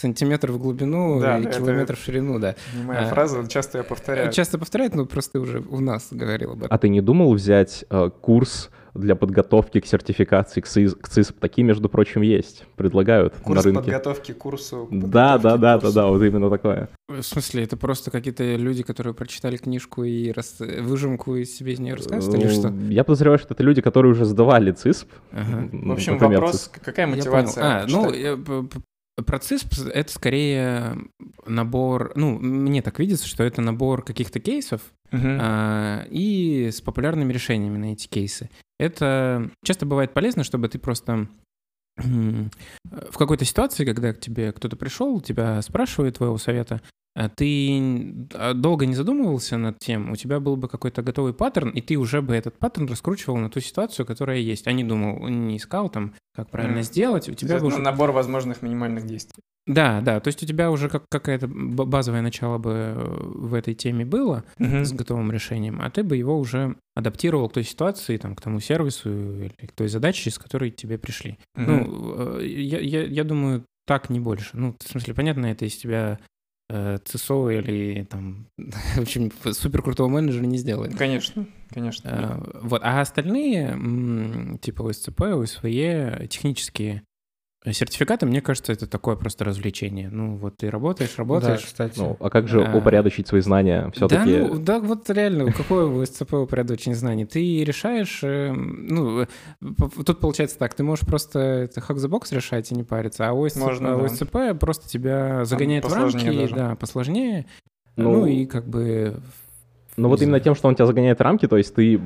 сантиметр в глубину Да, и да, километр в ширину, да. Не моя а, фраза, часто я повторяю. Часто повторяют, но просто ты уже у нас говорил об этом. А ты не думал взять э, курс для подготовки к сертификации к CIS- к CISSP? Такие, между прочим, есть. Предлагают на Курс рынке. подготовки к курсу. Да, да, подготовки да, к да, курсу. да, вот именно такое. В смысле, это просто какие-то люди, которые прочитали книжку и рас... выжимку из себе из нее рассказывают, или Ну, что? Я подозреваю, что это люди, которые уже сдавали ЦИСП. Ага. В общем, например, вопрос, какая Я понял. мотивация? А, ну, читать? п- п- про ЦИСП это скорее набор, ну, мне так видится, что это набор каких-то кейсов Мгм. а, и с популярными решениями на эти кейсы. Это часто бывает полезно, чтобы ты просто в какой-то ситуации, когда к тебе кто-то пришел, тебя спрашивает твоего совета, ты а, долго не задумывался над тем, у тебя был бы какой-то готовый паттерн, и ты уже бы этот паттерн раскручивал на ту ситуацию, которая есть, а не думал, не искал там, как правильно Мгм. сделать, у тебя есть бы это уже... набор возможных минимальных действий. Да, да, то есть у тебя уже как, какое-то базовое начало бы э, в этой теме было Мгм. с готовым решением, а ты бы его уже адаптировал к той ситуации, там, к тому сервису или к той задаче, с которой тебе пришли. Мгм. Ну, э, я, я, я думаю, так не больше. Ну, в смысле, понятно, это из тебя ЦСО или там, в общем, супер крутого менеджера не сделает. Конечно, конечно. Э, Вот, а остальные, типа ОСЦП, ОСВЕ, технические сертификаты, мне кажется, это такое просто развлечение. Ну, вот ты работаешь, Да, работаешь. кстати. Ну, а как же А. упорядочить свои знания? Да, Все-таки ну, да, вот реально, какое у СЦП упорядочение знаний? Ты решаешь, э, ну, тут получается так, ты можешь просто это hack the box решать и не париться, а ОСЦП, Можно, а да. ОСЦП просто тебя загоняет в рамки, даже. да, посложнее, Ну, ну, и как бы... Ну вот именно тем, что он тебя загоняет в рамки, то есть ты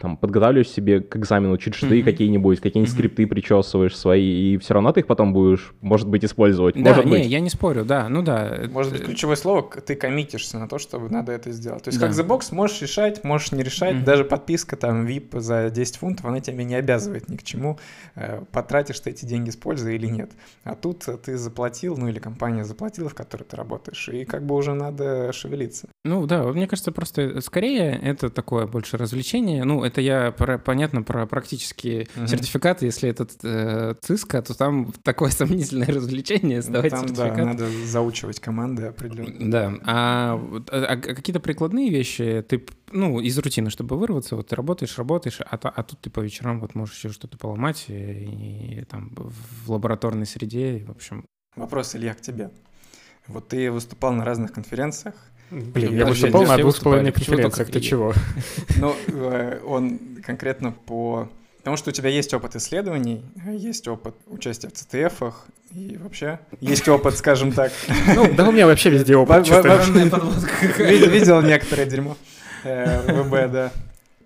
там подготавливаешь себе к экзамену чит-шиты Мгм. какие-нибудь, какие-нибудь скрипты причесываешь свои, и все равно ты их потом будешь, может быть, использовать. Да, может не, быть. я не спорю, да, ну да. Может быть, э, ключевое слово, ты коммитишься на то, чтобы надо это сделать. То есть Да. как The Box можешь решать, можешь не решать. Мгм. Даже подписка там VIP за 10 фунтов, она тебя не обязывает ни к чему. э, Потратишь ты эти деньги с пользой или нет. А тут э, ты заплатил, ну или компания заплатила, в которой ты работаешь, и как бы уже надо шевелиться. Ну да, мне кажется, просто скорее это такое больше развлечение. Ну, это я, про- понятно, про практические Мгм. сертификаты. Если это э, ЦИСКа, то там такое сомнительное развлечение сдавать Там, да, сертификат. надо заучивать команды определенно. Да, а, а- а какие-то прикладные вещи, ты, ну, из рутины, чтобы вырваться, вот ты работаешь, работаешь, а, а тут ты по вечерам вот можешь еще что-то поломать, и, и там в лабораторной среде, и, в общем. Вопрос, Илья, к тебе. Вот ты выступал на разных конференциях, Блин, Я выступал на двух с половиной конференциях, ты чего? но э, он конкретно по Потому что у тебя есть опыт исследований, есть опыт участия в ЦТФ, и вообще есть опыт, скажем так. Ну, да у меня вообще везде опыт. Видел некоторое дерьмо. Э, ВБ, да.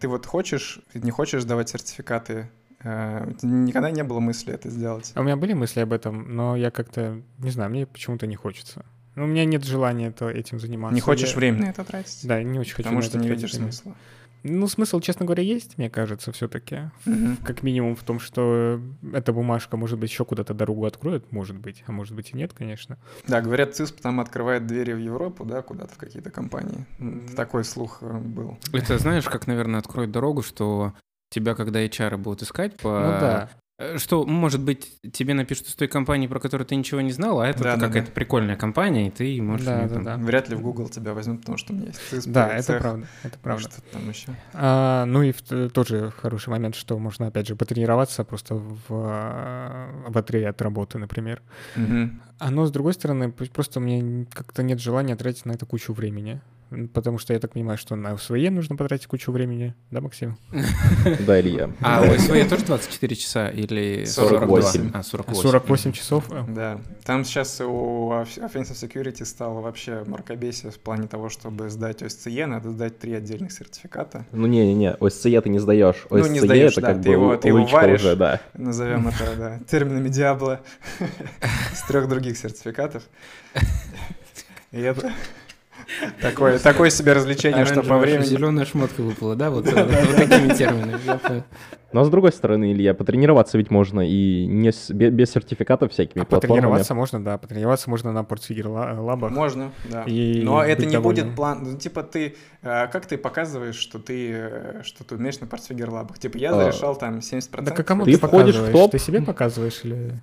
Ты вот хочешь, не хочешь давать сертификаты Э, никогда не было мысли это сделать. А у меня были мысли об этом, но я как-то, не знаю, мне почему-то не хочется. У меня нет желания это, этим заниматься. Не хочешь я... время на это тратить? Да, не очень хочу Потому что не видишь смысла. Ну, смысл, честно говоря, есть, мне кажется, все-таки. Mm-hmm. Как минимум в том, что эта бумажка, может быть, еще куда-то дорогу откроет, может быть, а может быть и нет, конечно. Да, говорят, ЦИСП там открывает двери в Европу, да, куда-то в какие-то компании. Такой слух э, был. Это знаешь, как, наверное, откроет дорогу, что тебя, когда HR будут искать по... Ну да. Э, что, может быть, тебе напишут из той компании, про которую ты ничего не знал, а это да, какая-то да. прикольная компания, и ты можешь... Да, да, там... да. Вряд ли в Google тебя возьмут, потому что у меня есть CSP, Да, это правда, это правда. Что там еще? А, ну и в, тоже хороший момент, что можно, опять же, потренироваться просто в, в батарее от работы, например. Угу. А но, с другой стороны, просто мне как-то нет желания тратить на это кучу времени. Потому что я так понимаю, что на СВЕ нужно потратить кучу времени, да, Максим? Да, Илья. А у СВЕ тоже 24 часа или 48? А, 48. 48 часов? Да. Там сейчас у Offensive Security стало вообще маркобесие в плане того, чтобы сдать ОСЦЕ, надо сдать три отдельных сертификата. Ну не-не-не, ОСЦЕ ты не сдаешь. ОСЦЕ ну, не сдаешь, это да, как ты бы его, ты его варишь, уже, да. назовем это, да, терминами Диабло с трех других сертификатов. И это... Такое, такое себе развлечение, что по времени... Зеленая шмотка выпала, да? Вот, такими терминами. Но с другой стороны, Илья, потренироваться ведь можно и не с, без, без сертификатов всякими а платформами. Потренироваться можно, да. Потренироваться можно на портфигер лабах. Можно, да. И Но это не довольным. будет план... Ну, типа ты... Э, как ты показываешь, что ты, э, что ты умеешь на портфигер лабах? Типа я а. зарешал там 70%. Да кому ты, ты входишь в топ? Ты себе показываешь или...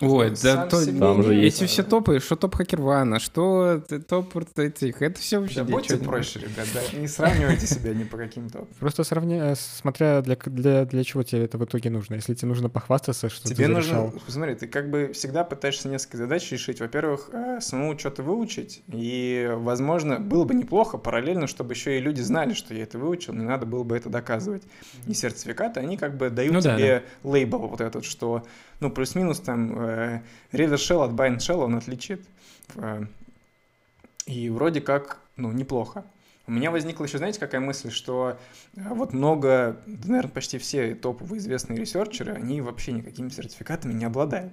Ой, да то, там же эти все топы, что топ Хакервана, что топ этих, это все вообще... Да будьте проще, ребят, да, не сравнивайте себя ни по каким топам. Просто сравни, смотря для, для, для чего тебе это в итоге нужно. Если тебе нужно похвастаться, что тебе ты нужно, смотри, ты как бы всегда пытаешься несколько задач решить. Во-первых, э, самому что-то выучить, и, возможно, было бы неплохо параллельно, чтобы еще и люди знали, что я это выучил, не надо было бы это доказывать. И сертификаты, они как бы дают ну, тебе да, да. лейбл вот этот, что ну, плюс-минус там э, reverse shell от bind shell он отличит. Э, и вроде как, ну, неплохо. У меня возникла еще, знаете, какая мысль, что э, вот много, наверное, почти все топовые известные ресерчеры, они вообще никакими сертификатами не обладают.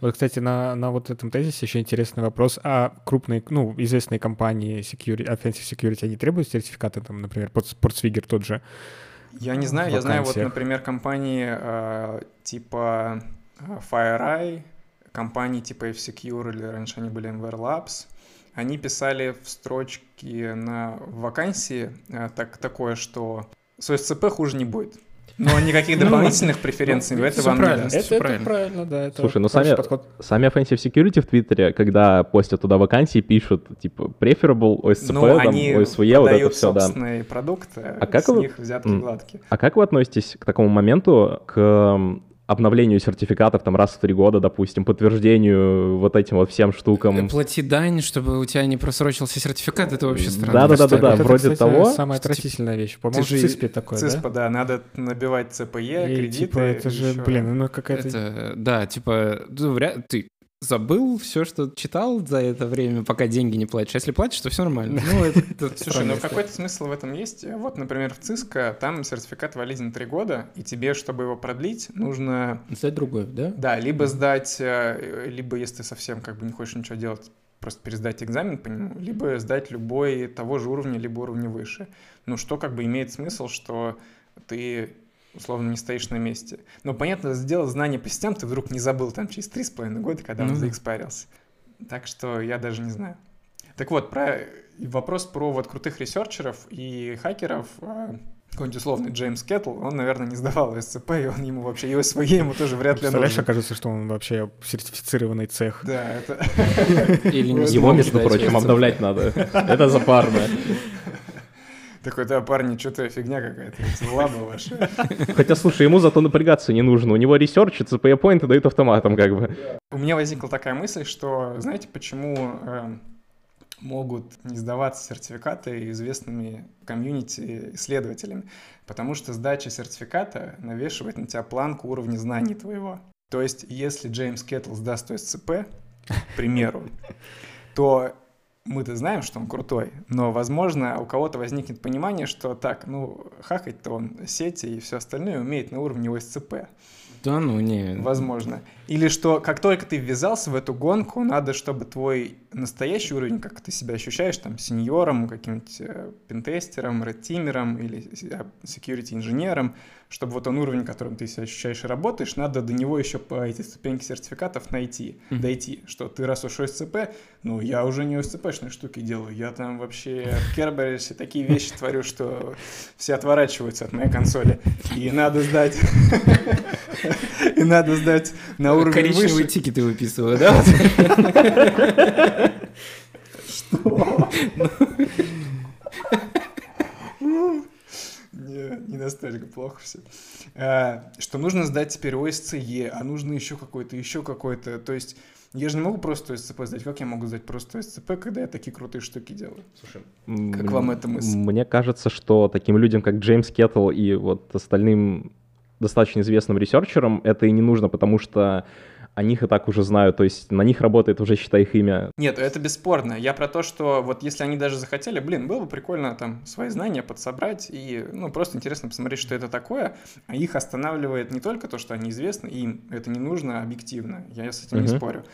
Вот, кстати, на, на вот этом тезисе еще интересный вопрос. А крупные, ну, известные компании security, offensive security, они требуют сертификаты, там, например, Portswigger тот же? Я не знаю, я знаю, вот, например, компании э, типа FireEye, компании типа F-Secure или раньше они были MWare Labs, они писали в строчке на вакансии э, так, такое, что с OSCP хуже не будет. Но никаких ну, дополнительных преференций в это вам не даст. Это, правильно, да. Слушай, ну сами, сами Offensive Security в Твиттере, когда постят туда вакансии, пишут, типа, preferable, OSCP, ну, там, они OSVE, вот это все, да. собственные продукты, а как с вы... них взятки гладкие. А как вы относитесь к такому моменту, к обновлению сертификатов там раз в три года, допустим, подтверждению вот этим вот всем штукам. Плати дань, чтобы у тебя не просрочился сертификат, это вообще странно. Да-да-да, да, вроде это, того. самая отвратительная вещь. По-моему, в ЦИСПе такое, ЦИСПа, да? да, надо набивать ЦПЕ, и, кредиты. Типа, это же, еще... блин, ну какая-то... Это, да, типа, ну, вряд... ты забыл все, что читал за это время, пока деньги не платишь. А если платишь, то все нормально. Ну, это, это Слушай, ну какой-то смысл в этом есть. Вот, например, в ЦИСКО там сертификат валиден три года, и тебе, чтобы его продлить, нужно... Сдать другой, да? Да, либо сдать, э, либо если ты совсем как бы не хочешь ничего делать, просто пересдать экзамен по нему, либо сдать любой того же уровня, либо уровня выше. Ну, что как бы имеет смысл, что ты условно не стоишь на месте. Но, понятно, сделать знание по сетям ты вдруг не забыл там через три с половиной года, когда он ну, заэкспарился. Так что я даже не знаю. Так вот, про вопрос про вот крутых ресерчеров и хакеров, а, какой-нибудь условный Джеймс Кеттл, он, наверное, не сдавал OSCP, и он ему вообще, OSCE ему тоже вряд ли нужен. окажется, что он вообще сертифицированный CEH. Да, это... Или не Его, между прочим, обновлять надо. Это запарно. Такой, да, парни, что-то фигня какая-то, лаба ваша. Хотя, слушай, ему зато напрягаться не нужно. У него research и CPE поинты дают автоматом как бы. У меня возникла такая мысль, что, знаете, почему э, могут не сдаваться сертификаты известными комьюнити-исследователями, потому что сдача сертификата навешивает на тебя планку уровня знаний твоего. То есть, если Джеймс Кеттл сдаст ОСЦП, к примеру, то мы-то знаем, что он крутой, но, возможно, у кого-то возникнет понимание, что так, ну, хакать-то он сети и все остальное умеет на уровне ОСЦП. Да, ну не. Возможно. Или что как только ты ввязался в эту гонку, надо, чтобы твой настоящий уровень, как ты себя ощущаешь, там, сеньором, каким-нибудь э, пентестером, редтимером или security-инженером, чтобы вот он уровень, которым ты себя ощущаешь и работаешь, надо до него еще по эти ступеньки сертификатов найти, mm-hmm. дойти, что ты раз уж ОСЦП, ну, я уже не ОСЦПшные штуки делаю, я там вообще в Керберисе такие вещи творю, что все отворачиваются от моей консоли, и надо сдать, и надо сдать на уровень Коричневые выше. тикеты выписываю, да? Что? Не, не настолько плохо все. А, что нужно сдать теперь ОСЦЕ, а нужно еще какой-то, еще какой-то. То есть я же не могу просто ОСЦП сдать. Как я могу сдать просто ОСЦП, когда я такие крутые штуки делаю? Слушай, как вам эта мысль? Мне кажется, что таким людям, как Джеймс Кеттл и вот остальным достаточно известным ресерчерам это и не нужно, потому что о них и так уже знают, то есть на них работает уже, считай, их имя. Нет, это бесспорно. Я про то, что вот если они даже захотели, блин, было бы прикольно там свои знания подсобрать и, ну, просто интересно посмотреть, что это такое, а их останавливает не только то, что они известны, им это не нужно объективно, я с этим uh-huh. не спорю,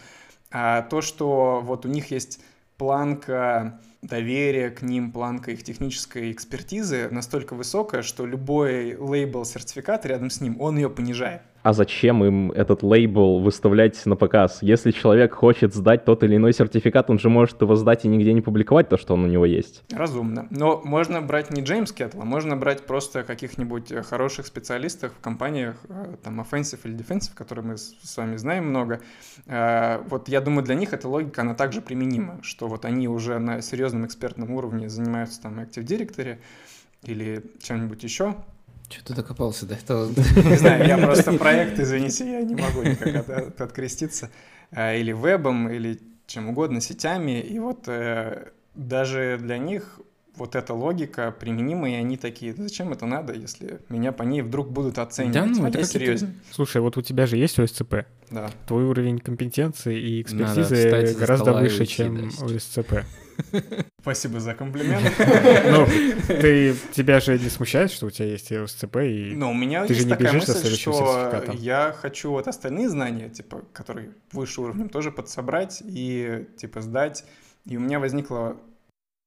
а то, что вот у них есть планка доверия к ним, планка их технической экспертизы настолько высокая, что любой лейбл-сертификат рядом с ним, он ее понижает а зачем им этот лейбл выставлять на показ? Если человек хочет сдать тот или иной сертификат, он же может его сдать и нигде не публиковать то, что он у него есть. Разумно. Но можно брать не Джеймс Кеттла, можно брать просто каких-нибудь э, хороших специалистов в компаниях, э, там, Offensive или Defensive, которые мы с вами знаем много. Э, вот я думаю, для них эта логика, она также применима, что вот они уже на серьезном экспертном уровне занимаются там Active Directory или чем-нибудь еще, что ты докопался до этого? Не знаю, я просто проект, извините, я не могу никак от, откреститься. А, или вебом, или чем угодно, сетями. И вот э, даже для них вот эта логика применима, и они такие, зачем это надо, если меня по ней вдруг будут оценивать? Да, ну, а это серьезно. Слушай, вот у тебя же есть ОСЦП. Да. Твой уровень компетенции и экспертизы гораздо выше, чем ОСЦП. Спасибо за комплимент. Ну, ты, тебя же не смущает, что у тебя есть ОСЦП, и ну, у меня ты есть же не такая бежишь мысль, за что я хочу вот остальные знания, типа, которые выше уровнем, тоже подсобрать и, типа, сдать. И у меня возникло...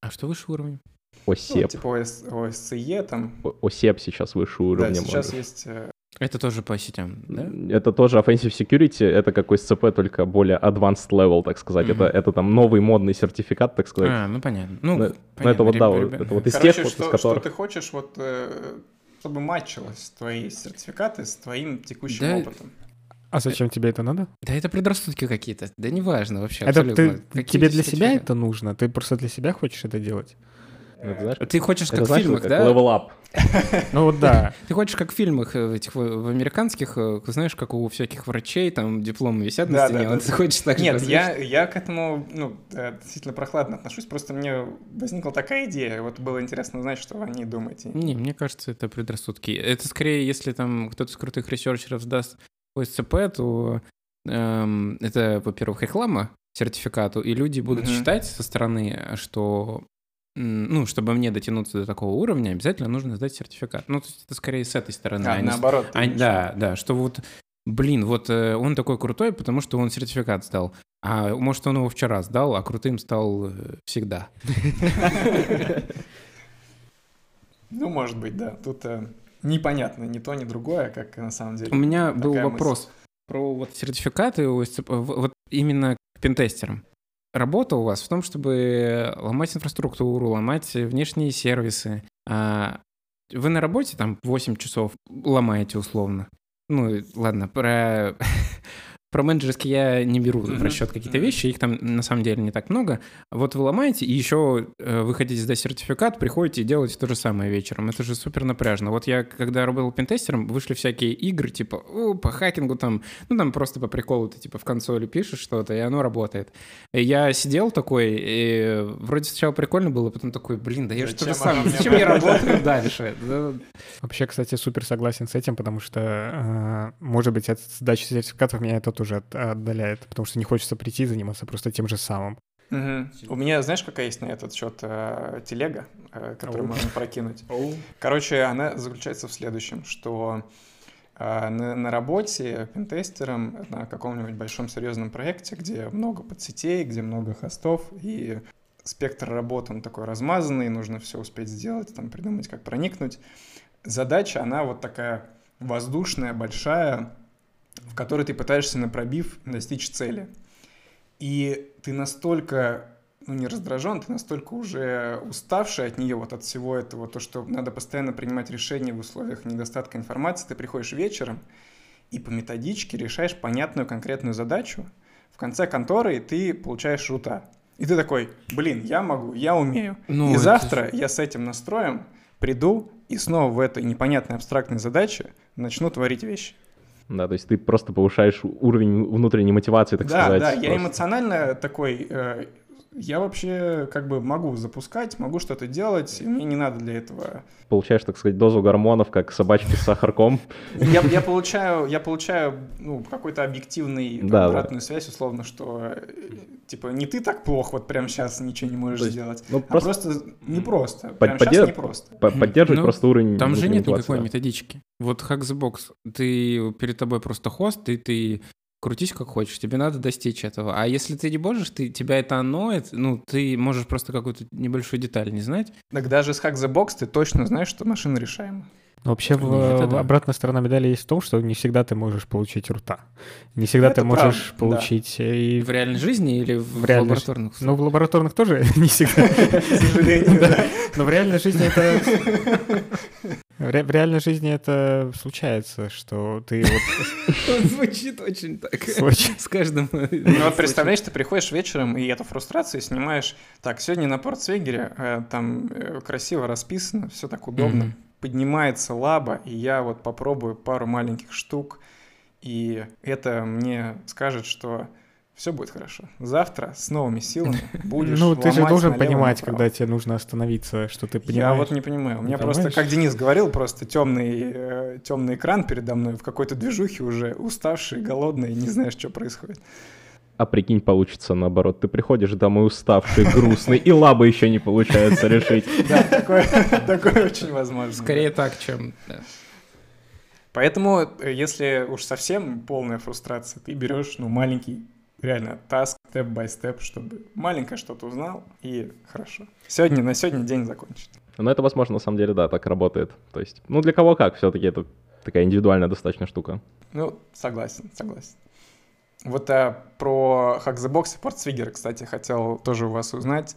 А что выше уровнем? ОСЕП. Ну, типа ОС, ОСЦЕ там. ОСЕП сейчас выше уровня. Да, сейчас может. есть э, это тоже по сетям, да? Это тоже Offensive Security, это какой SCP, только более advanced level, так сказать. Mm-hmm. Это, это там новый модный сертификат, так сказать. А, ну понятно. Ну, но, понятно, но это вот, да, ребят. это вот из Короче, тех, вот, что, из которых... что ты хочешь, вот, э, чтобы матчилось твои сертификаты с твоим текущим да, опытом. А зачем тебе это надо? Да это предрассудки какие-то. Да неважно вообще, это абсолютно. Ты, тебе для себя это нужно? Ты просто для себя хочешь это делать? Ну, ты, знаешь, ты хочешь как в фильмах, да? Level up. Ну вот да. Ты хочешь как в фильмах э, этих в американских, э, знаешь, как у всяких врачей, там дипломы висят на стене, а ты хочешь так Нет, я, я к этому, ну, э, действительно прохладно отношусь, просто мне возникла такая идея, вот было интересно узнать, что вы о ней думаете. Не, мне кажется, это предрассудки. Это скорее, если там кто-то из крутых ресерчеров даст OSCP, то эм, это, во-первых, реклама сертификату, и люди будут mm-hmm. считать со стороны, что ну, чтобы мне дотянуться до такого уровня, обязательно нужно сдать сертификат. Ну, то есть это скорее с этой стороны. А, а наоборот. А, да, да, что вот, блин, вот э, он такой крутой, потому что он сертификат сдал. А может, он его вчера сдал, а крутым стал э, всегда. Ну, может быть, да. Тут э, непонятно ни то, ни другое, как на самом деле. У меня был вопрос про вот сертификаты, вот именно к пентестерам работа у вас в том, чтобы ломать инфраструктуру, ломать внешние сервисы. А вы на работе там 8 часов ломаете условно. Ну, ладно, про про менеджерский я не беру в расчет какие-то вещи, их там на самом деле не так много. Вот вы ломаете, и еще э, вы хотите сдать сертификат, приходите и делаете то же самое вечером. Это же супер напряжно. Вот я, когда работал пентестером, вышли всякие игры, типа, о, по хакингу там, ну там просто по приколу ты типа в консоли пишешь что-то, и оно работает. И я сидел такой, и вроде сначала прикольно было, потом такой, блин, да я же то же самое, зачем я работаю дальше? Вообще, кстати, супер согласен с этим, потому что, э, может быть, от сдачи сертификатов меня это тоже отдаляет, потому что не хочется прийти и заниматься просто тем же самым. Угу. У меня, знаешь, какая есть на этот счет э, телега, э, которую oh. можно прокинуть? Oh. Короче, она заключается в следующем, что э, на, на работе пентестером на каком-нибудь большом серьезном проекте, где много подсетей, где много хостов, и спектр работы он такой размазанный, нужно все успеть сделать, там придумать, как проникнуть. Задача, она вот такая воздушная, большая, в которой ты пытаешься на пробив достичь цели. И ты настолько ну, не раздражен, ты настолько уже уставший от нее, вот от всего этого, то, что надо постоянно принимать решения в условиях недостатка информации, ты приходишь вечером и по методичке решаешь понятную конкретную задачу, в конце конторы ты получаешь рута. И ты такой, блин, я могу, я умею. Ну, и завтра же... я с этим настроем приду и снова в этой непонятной абстрактной задаче начну творить вещи. Да, то есть ты просто повышаешь уровень внутренней мотивации, так да, сказать. Да, да, я эмоционально такой, э, я вообще как бы могу запускать, могу что-то делать, и мне не надо для этого... Получаешь, так сказать, дозу гормонов, как собачки с сахарком. Я, я получаю, я получаю ну, какой-то объективный да, обратную да. связь, условно, что типа не ты так плохо вот прямо сейчас ничего не можешь есть, сделать, ну, а просто, просто не просто. Прямо поддерж... сейчас не просто. Поддерживать ну, просто уровень. Там же нет никакой методички. Вот Hack the Box, ты перед тобой просто хост, ты, ты крутись как хочешь, тебе надо достичь этого. А если ты не можешь, ты, тебя это ноет, ну, ты можешь просто какую-то небольшую деталь не знать. Так даже с Hack the Box ты точно знаешь, что машина решаема. Вообще, в, да. обратная сторона медали есть в том, что не всегда ты можешь получить рута. Не всегда Это ты можешь правда, получить... Да. И... В реальной жизни или в, в реальной лабораторных? Ну, в лабораторных тоже не всегда. К сожалению, да. Но в реальной жизни это... В, ре- в реальной жизни это случается, что ты вот... Звучит очень так. С каждым... Ну вот представляешь, ты приходишь вечером и эту фрустрацию снимаешь. Так, сегодня на Портсвегере э, там э, красиво расписано, все так удобно поднимается лаба, и я вот попробую пару маленьких штук, и это мне скажет, что все будет хорошо. Завтра с новыми силами будешь Ну, ты же должен понимать, когда тебе нужно остановиться, что ты понимаешь. Я вот не понимаю. У меня просто, как Денис говорил, просто темный, э, темный экран передо мной в какой-то движухе уже уставший, голодный, не знаешь, что происходит. А прикинь, получится наоборот. Ты приходишь домой уставший, грустный, и лабы еще не получается решить. Да, такое очень возможно. Скорее так, чем... Поэтому, э, если уж совсем полная фрустрация, ты берешь, ну, маленький, реально, таск, степ-бай-степ, чтобы маленькое что-то узнал, и хорошо. Сегодня, на сегодня день закончить. Ну, это, возможно, на самом деле, да, так работает. То есть, ну, для кого как, все-таки это такая индивидуальная достаточно штука. Ну, согласен, согласен. Вот а, про Hack the Box и Portswigger, кстати, хотел тоже у вас узнать.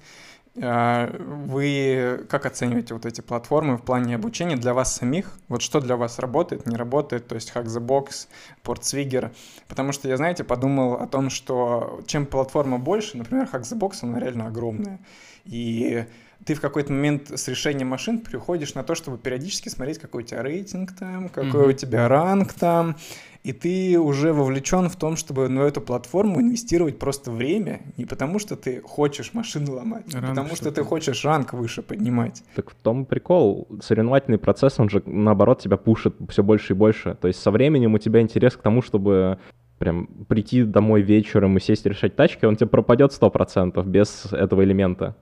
А, вы как оцениваете вот эти платформы в плане обучения для вас самих? Вот что для вас работает, не работает, то есть Hack the Box, Portswigger? Потому что я, знаете, подумал о том, что чем платформа больше, например, Hack the Box, она реально огромная. И ты в какой-то момент с решением машин приходишь на то, чтобы периодически смотреть, какой у тебя рейтинг там, какой mm-hmm. у тебя ранг там, и ты уже вовлечен в том, чтобы на эту платформу инвестировать просто время, не потому что ты хочешь машину ломать, а потому что, ты хочешь ранг выше поднимать. Так в том прикол, соревновательный процесс, он же наоборот тебя пушит все больше и больше. То есть со временем у тебя интерес к тому, чтобы прям прийти домой вечером и сесть решать тачки, он тебе пропадет 100% без этого элемента.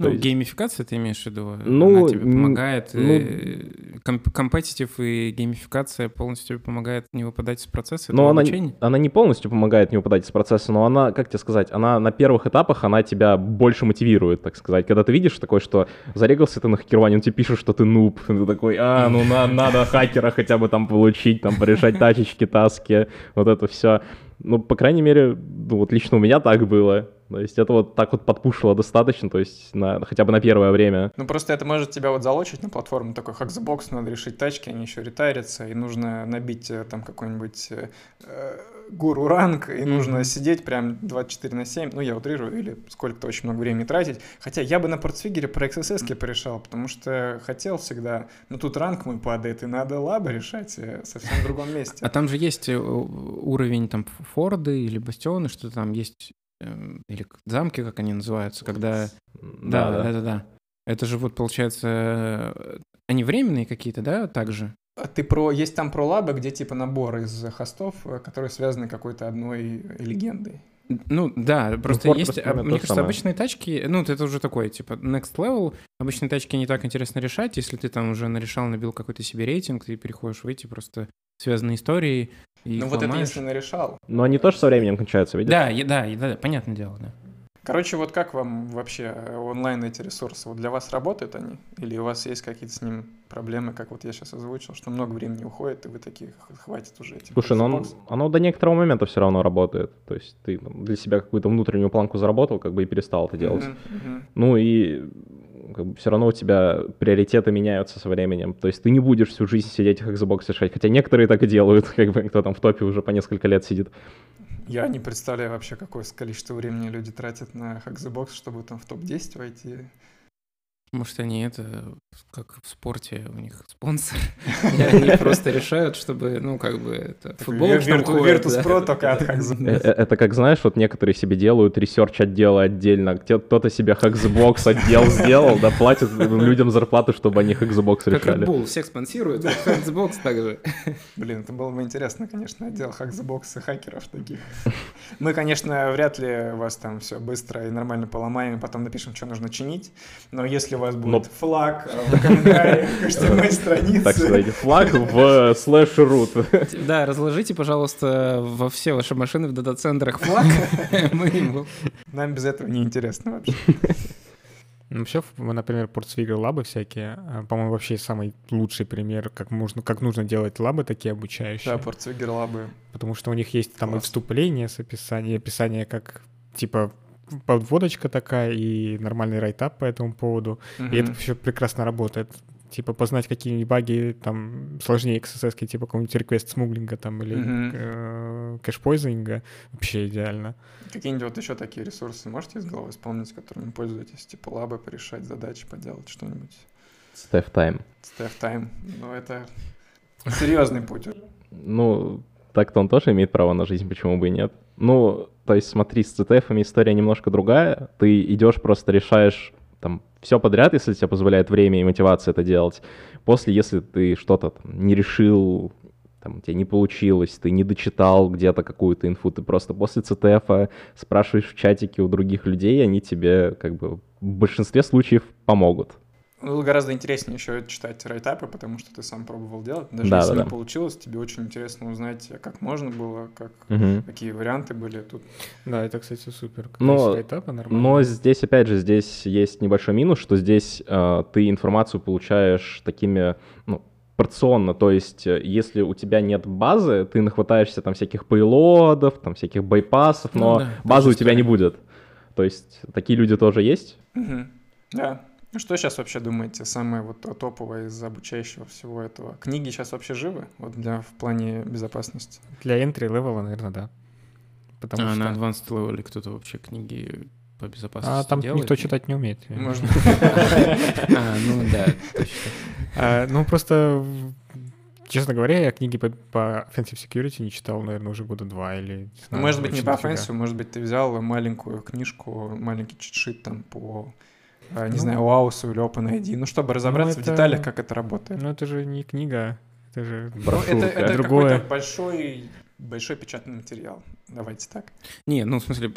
Ну, есть... геймификация ты имеешь в виду? Ну, Она тебе помогает. Ну, э, компетитив и геймификация полностью тебе помогает не выпадать из процесса но она, обучения? она не полностью помогает не выпадать из процесса, но она, как тебе сказать, она на первых этапах, она тебя больше мотивирует, так сказать. Когда ты видишь такое, что зарегался ты на хакеровании, он тебе пишет, что ты нуб, ты такой, а, ну на, надо хакера хотя бы там получить, там порешать тачечки, таски, вот это все. Ну, по крайней мере, ну, вот лично у меня так было. То есть это вот так вот подпушило достаточно, то есть на, хотя бы на первое время. Ну просто это может тебя вот залочить на платформу, такой как Xbox, надо решить тачки, они еще ретайрятся, и нужно набить э, там какой-нибудь э, гуру ранг, и mm-hmm. нужно сидеть прям 24 на 7, ну, я утрирую, или сколько-то очень много времени тратить. Хотя я бы на портфигере про XSS порешал, потому что хотел всегда, но тут ранг мой падает, и надо лабы решать э, совсем в другом месте. А там же есть э, уровень там форды или бастионы, что там есть, или замки, как они называются, когда... Да, да, да, да. Это же вот, получается, э, они временные какие-то, да, также? А ты про... Есть там про лабы, где типа набор из хостов, э, которые связаны какой-то одной легендой. Ну да, просто ну, есть, просто мне кажется, самое. обычные тачки, ну это уже такое, типа, next level, обычные тачки не так интересно решать, если ты там уже нарешал, набил какой-то себе рейтинг, ты переходишь в эти просто связанные истории. Ну вот это если нарешал. Но они тоже со временем кончаются, видишь? Да, да, да, да, понятное дело, да. Короче, вот как вам вообще э, онлайн эти ресурсы? Вот для вас работают они? Или у вас есть какие-то с ним проблемы, как вот я сейчас озвучил, что много времени уходит, и вы такие, хватит уже этим? Слушай, ну оно, оно до некоторого момента все равно работает. То есть ты для себя какую-то внутреннюю планку заработал, как бы и перестал это делать. Uh-huh, uh-huh. Ну и как бы все равно у тебя приоритеты меняются со временем. То есть ты не будешь всю жизнь сидеть в Xbox решать, хотя некоторые так и делают, как бы кто там в топе уже по несколько лет сидит. Я не представляю вообще, какое количество времени люди тратят на Hack the Box, чтобы там в топ-10 войти. Может, они это, как в спорте, у них спонсор. И они просто решают, чтобы, ну, как бы, это футбол Virtus.pro только от. Э, э, это как, знаешь, вот некоторые себе делают research отделы отдельно. Кто-то себе Hack the Box отдел сделал, да, платит людям зарплату, чтобы они Hack the Box решали. Как Red Bull всех спонсирует, Hack the Box также. Блин, это было бы интересно, конечно, отдел Hack the Box и хакеров таких. Мы, конечно, вряд ли вас там все быстро и нормально поломаем, и потом напишем, что нужно чинить, но если вас будет Но... флаг э, в комментариях HTML страницы. Так сказать, флаг в слэш root. Да, разложите, пожалуйста, во все ваши машины в дата-центрах флаг. Нам без этого не интересно вообще. Ну, вообще, например, PortSwigger лабы всякие, а, по-моему, вообще самый лучший пример, как можно, как нужно делать лабы такие обучающие. Да, PortSwigger лабы. Потому что у них есть там Класс. и вступление с описанием, описание как, типа, подводочка такая и нормальный райтап по этому поводу. Mm-hmm. И это все прекрасно работает. Типа познать какие-нибудь баги там сложнее XSS, типа какой-нибудь реквест смуглинга там или mm-hmm. э, кэшпойзинга, вообще идеально. Какие-нибудь вот еще такие ресурсы можете из головы вспомнить, которыми пользуетесь? Типа лабы порешать задачи, поделать что-нибудь? Staff Time. Staff Time. Ну, это серьезный путь. Ну, так-то он тоже имеет право на жизнь, почему бы и нет. Ну, то есть смотри, с CTF история немножко другая. Ты идешь, просто решаешь там все подряд, если тебе позволяет время и мотивация это делать. После, если ты что-то не решил, там, у тебя не получилось, ты не дочитал где-то какую-то инфу, ты просто после CTF спрашиваешь в чатике у других людей, они тебе как бы в большинстве случаев помогут. Ну, гораздо интереснее еще читать райтапы, потому что ты сам пробовал делать. Даже да, если да, не да. получилось, тебе очень интересно узнать, как можно было, как, угу. какие варианты были тут. Да, это, кстати, супер. но, райтапы, но здесь, опять же, здесь есть небольшой минус, что здесь э, ты информацию получаешь такими, ну, порционно, то есть э, если у тебя нет базы, ты нахватаешься там всяких пейлодов, там всяких байпасов, но ну, да, базы у тебя не будет. То есть такие люди тоже есть. Угу. Да, ну что сейчас вообще думаете, самое вот топовое из обучающего всего этого? Книги сейчас вообще живы вот для, в плане безопасности? Для entry level, наверное, да. Потому а что... на advanced level кто-то вообще книги по безопасности А там делает? никто читать не умеет. Можно. А, ну да, точно. А, ну просто Честно говоря, я книги по, Offensive Security не читал, наверное, уже года два или... Знаю, может быть, не по Offensive, может быть, ты взял маленькую книжку, маленький чит-шит там по не ну, знаю, Уаусу или OpenID, ну, чтобы разобраться ну, это... в деталях, как это работает. Ну, это же не книга, это же ну, это, это другое. какой-то большой, большой печатный материал. Давайте так. Не, ну, в смысле,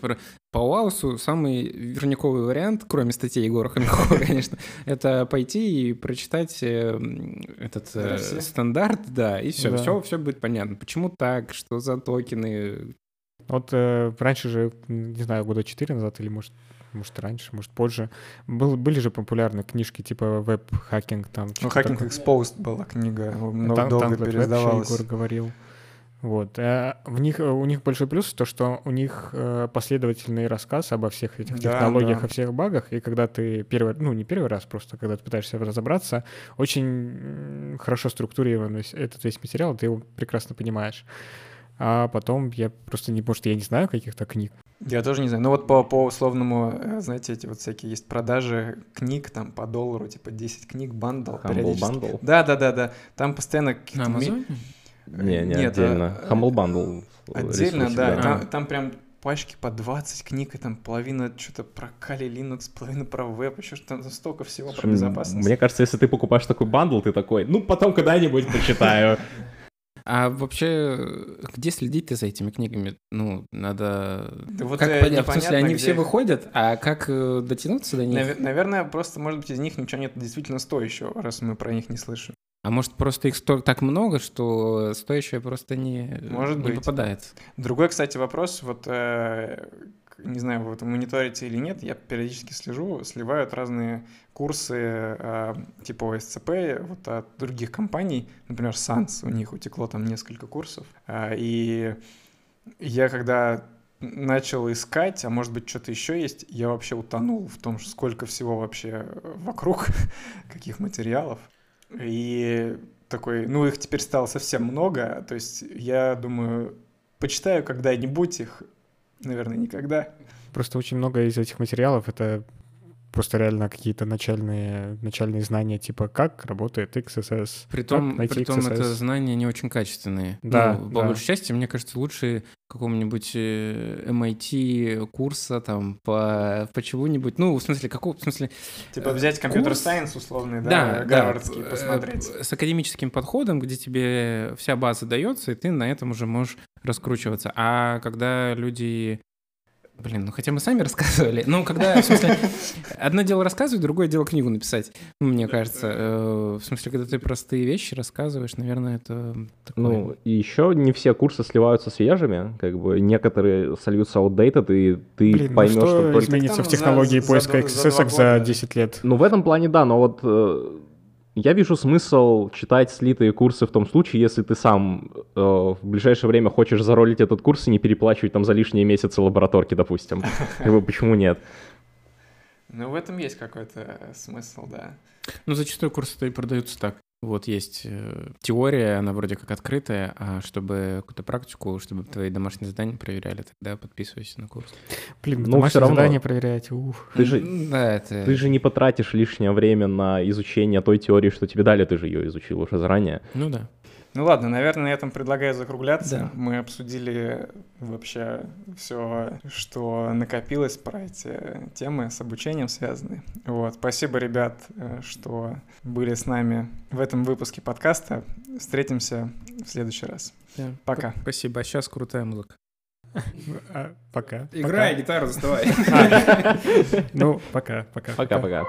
по Уаусу самый верняковый вариант, кроме статей Егора Хомякова, конечно, это пойти и прочитать э, этот э, стандарт, да, и все, все, все будет понятно. Почему так, что за токены, вот э, раньше же, не знаю, года четыре назад или, может, может, раньше, может, позже. Был, были же популярны книжки типа веб-хакинг там. Ну, Hacking Exposed была книга, много Тан- долго переиздавалась. Егор говорил. Вот. А в них, у них большой плюс то, что у них э, последовательный рассказ обо всех этих да, технологиях, да. о всех багах, и когда ты первый, ну не первый раз, просто когда ты пытаешься разобраться, очень хорошо структурирован этот весь материал, ты его прекрасно понимаешь. а потом я просто не, может, я не знаю каких-то книг. Я тоже не знаю. Ну вот по, по условному, э, знаете, эти вот всякие есть продажи книг там по доллару, типа 10 книг, bundle. Humble Bundle? Да, да, да, да. Там постоянно На Амазоне? Не, не Нет, отдельно. а, Humble Bundle. Отдельно, да. да. Там, там прям пачки по 20 книг, и там половина что-то про Kali Linux, половина про веб, еще что там столько всего про Слушай, безопасность. Мне кажется, если ты покупаешь такой bundle, ты такой, ну, потом когда-нибудь почитаю. А вообще, где следить-то за этими книгами? Ну, надо... Да вот, как понять? В смысле, они где все выходят, а как э, дотянуться до них? Наве- Наверное, просто, может быть, из них ничего нет действительно стоящего, раз мы про них не слышим. А может, просто их сто- так много, что стоящее просто не, Может не быть. попадается? Другой, кстати, вопрос, вот, э, не знаю, вы это мониторите или нет, я периодически слежу, сливают разные курсы э, типа ОСЦП вот от других компаний, например, Sans, у них утекло там несколько курсов, А, и я когда начал искать, а может быть что-то еще есть, я вообще утонул в том, сколько всего вообще вокруг, каких материалов. И такой, ну их теперь стало совсем много, то есть я думаю, почитаю когда-нибудь их, наверное, никогда. Просто очень много из этих материалов — это просто реально какие-то начальные, начальные знания, типа как работает XSS, Притом, притом это XSS. знания не очень качественные. Да, Ну, по да. большей части, мне кажется, лучше какого-нибудь э, MIT курса там по, по чему-нибудь. Ну, в смысле, какого, в смысле... Типа э, взять компьютер сайенс условный, да, Да, да, гарвардский, э, посмотреть. С академическим подходом, где тебе вся база дается, и ты на этом уже можешь раскручиваться. А когда люди... Блин, ну хотя мы сами рассказывали. Ну, когда, в смысле, одно дело рассказывать, другое дело книгу написать. Мне кажется, э, в смысле, когда ты простые вещи рассказываешь, наверное, это такое. Ну, и еще не все курсы сливаются свежими, как бы некоторые сольются outdated, и ты Блин, ну поймешь, что что только... изменится в за- технологии за поиска за XSS за года. 10 лет? Ну, в этом плане, да, но вот э, я вижу смысл читать слитые курсы в том случае, если ты сам э, в ближайшее время хочешь заролить этот курс и не переплачивать там за лишние месяцы лабораторки, допустим. Почему нет? Ну, в этом есть какой-то э, смысл, да. Ну, зачастую курсы-то и продаются так. Вот есть э, теория, она вроде как открытая, а чтобы какую-то практику, чтобы твои домашние задания проверяли, тогда подписывайся на курс. Блин, Ну, домашнее всё равно. задание проверять, ух. Ты же, Да, это... ты же не потратишь лишнее время на изучение той теории, что тебе дали, ты же ее изучил уже заранее. Ну да. Ну ладно, наверное, на этом предлагаю закругляться. Да. Мы обсудили вообще все, что накопилось про эти темы с обучением связаны. Вот. Спасибо, ребят, э, что были с нами в этом выпуске подкаста. Встретимся в следующий раз. да. Пока. П- Спасибо. А сейчас крутая музыка. А, Пока. гитару, доставай. Пока. А, Ну, пока, пока. Пока-пока.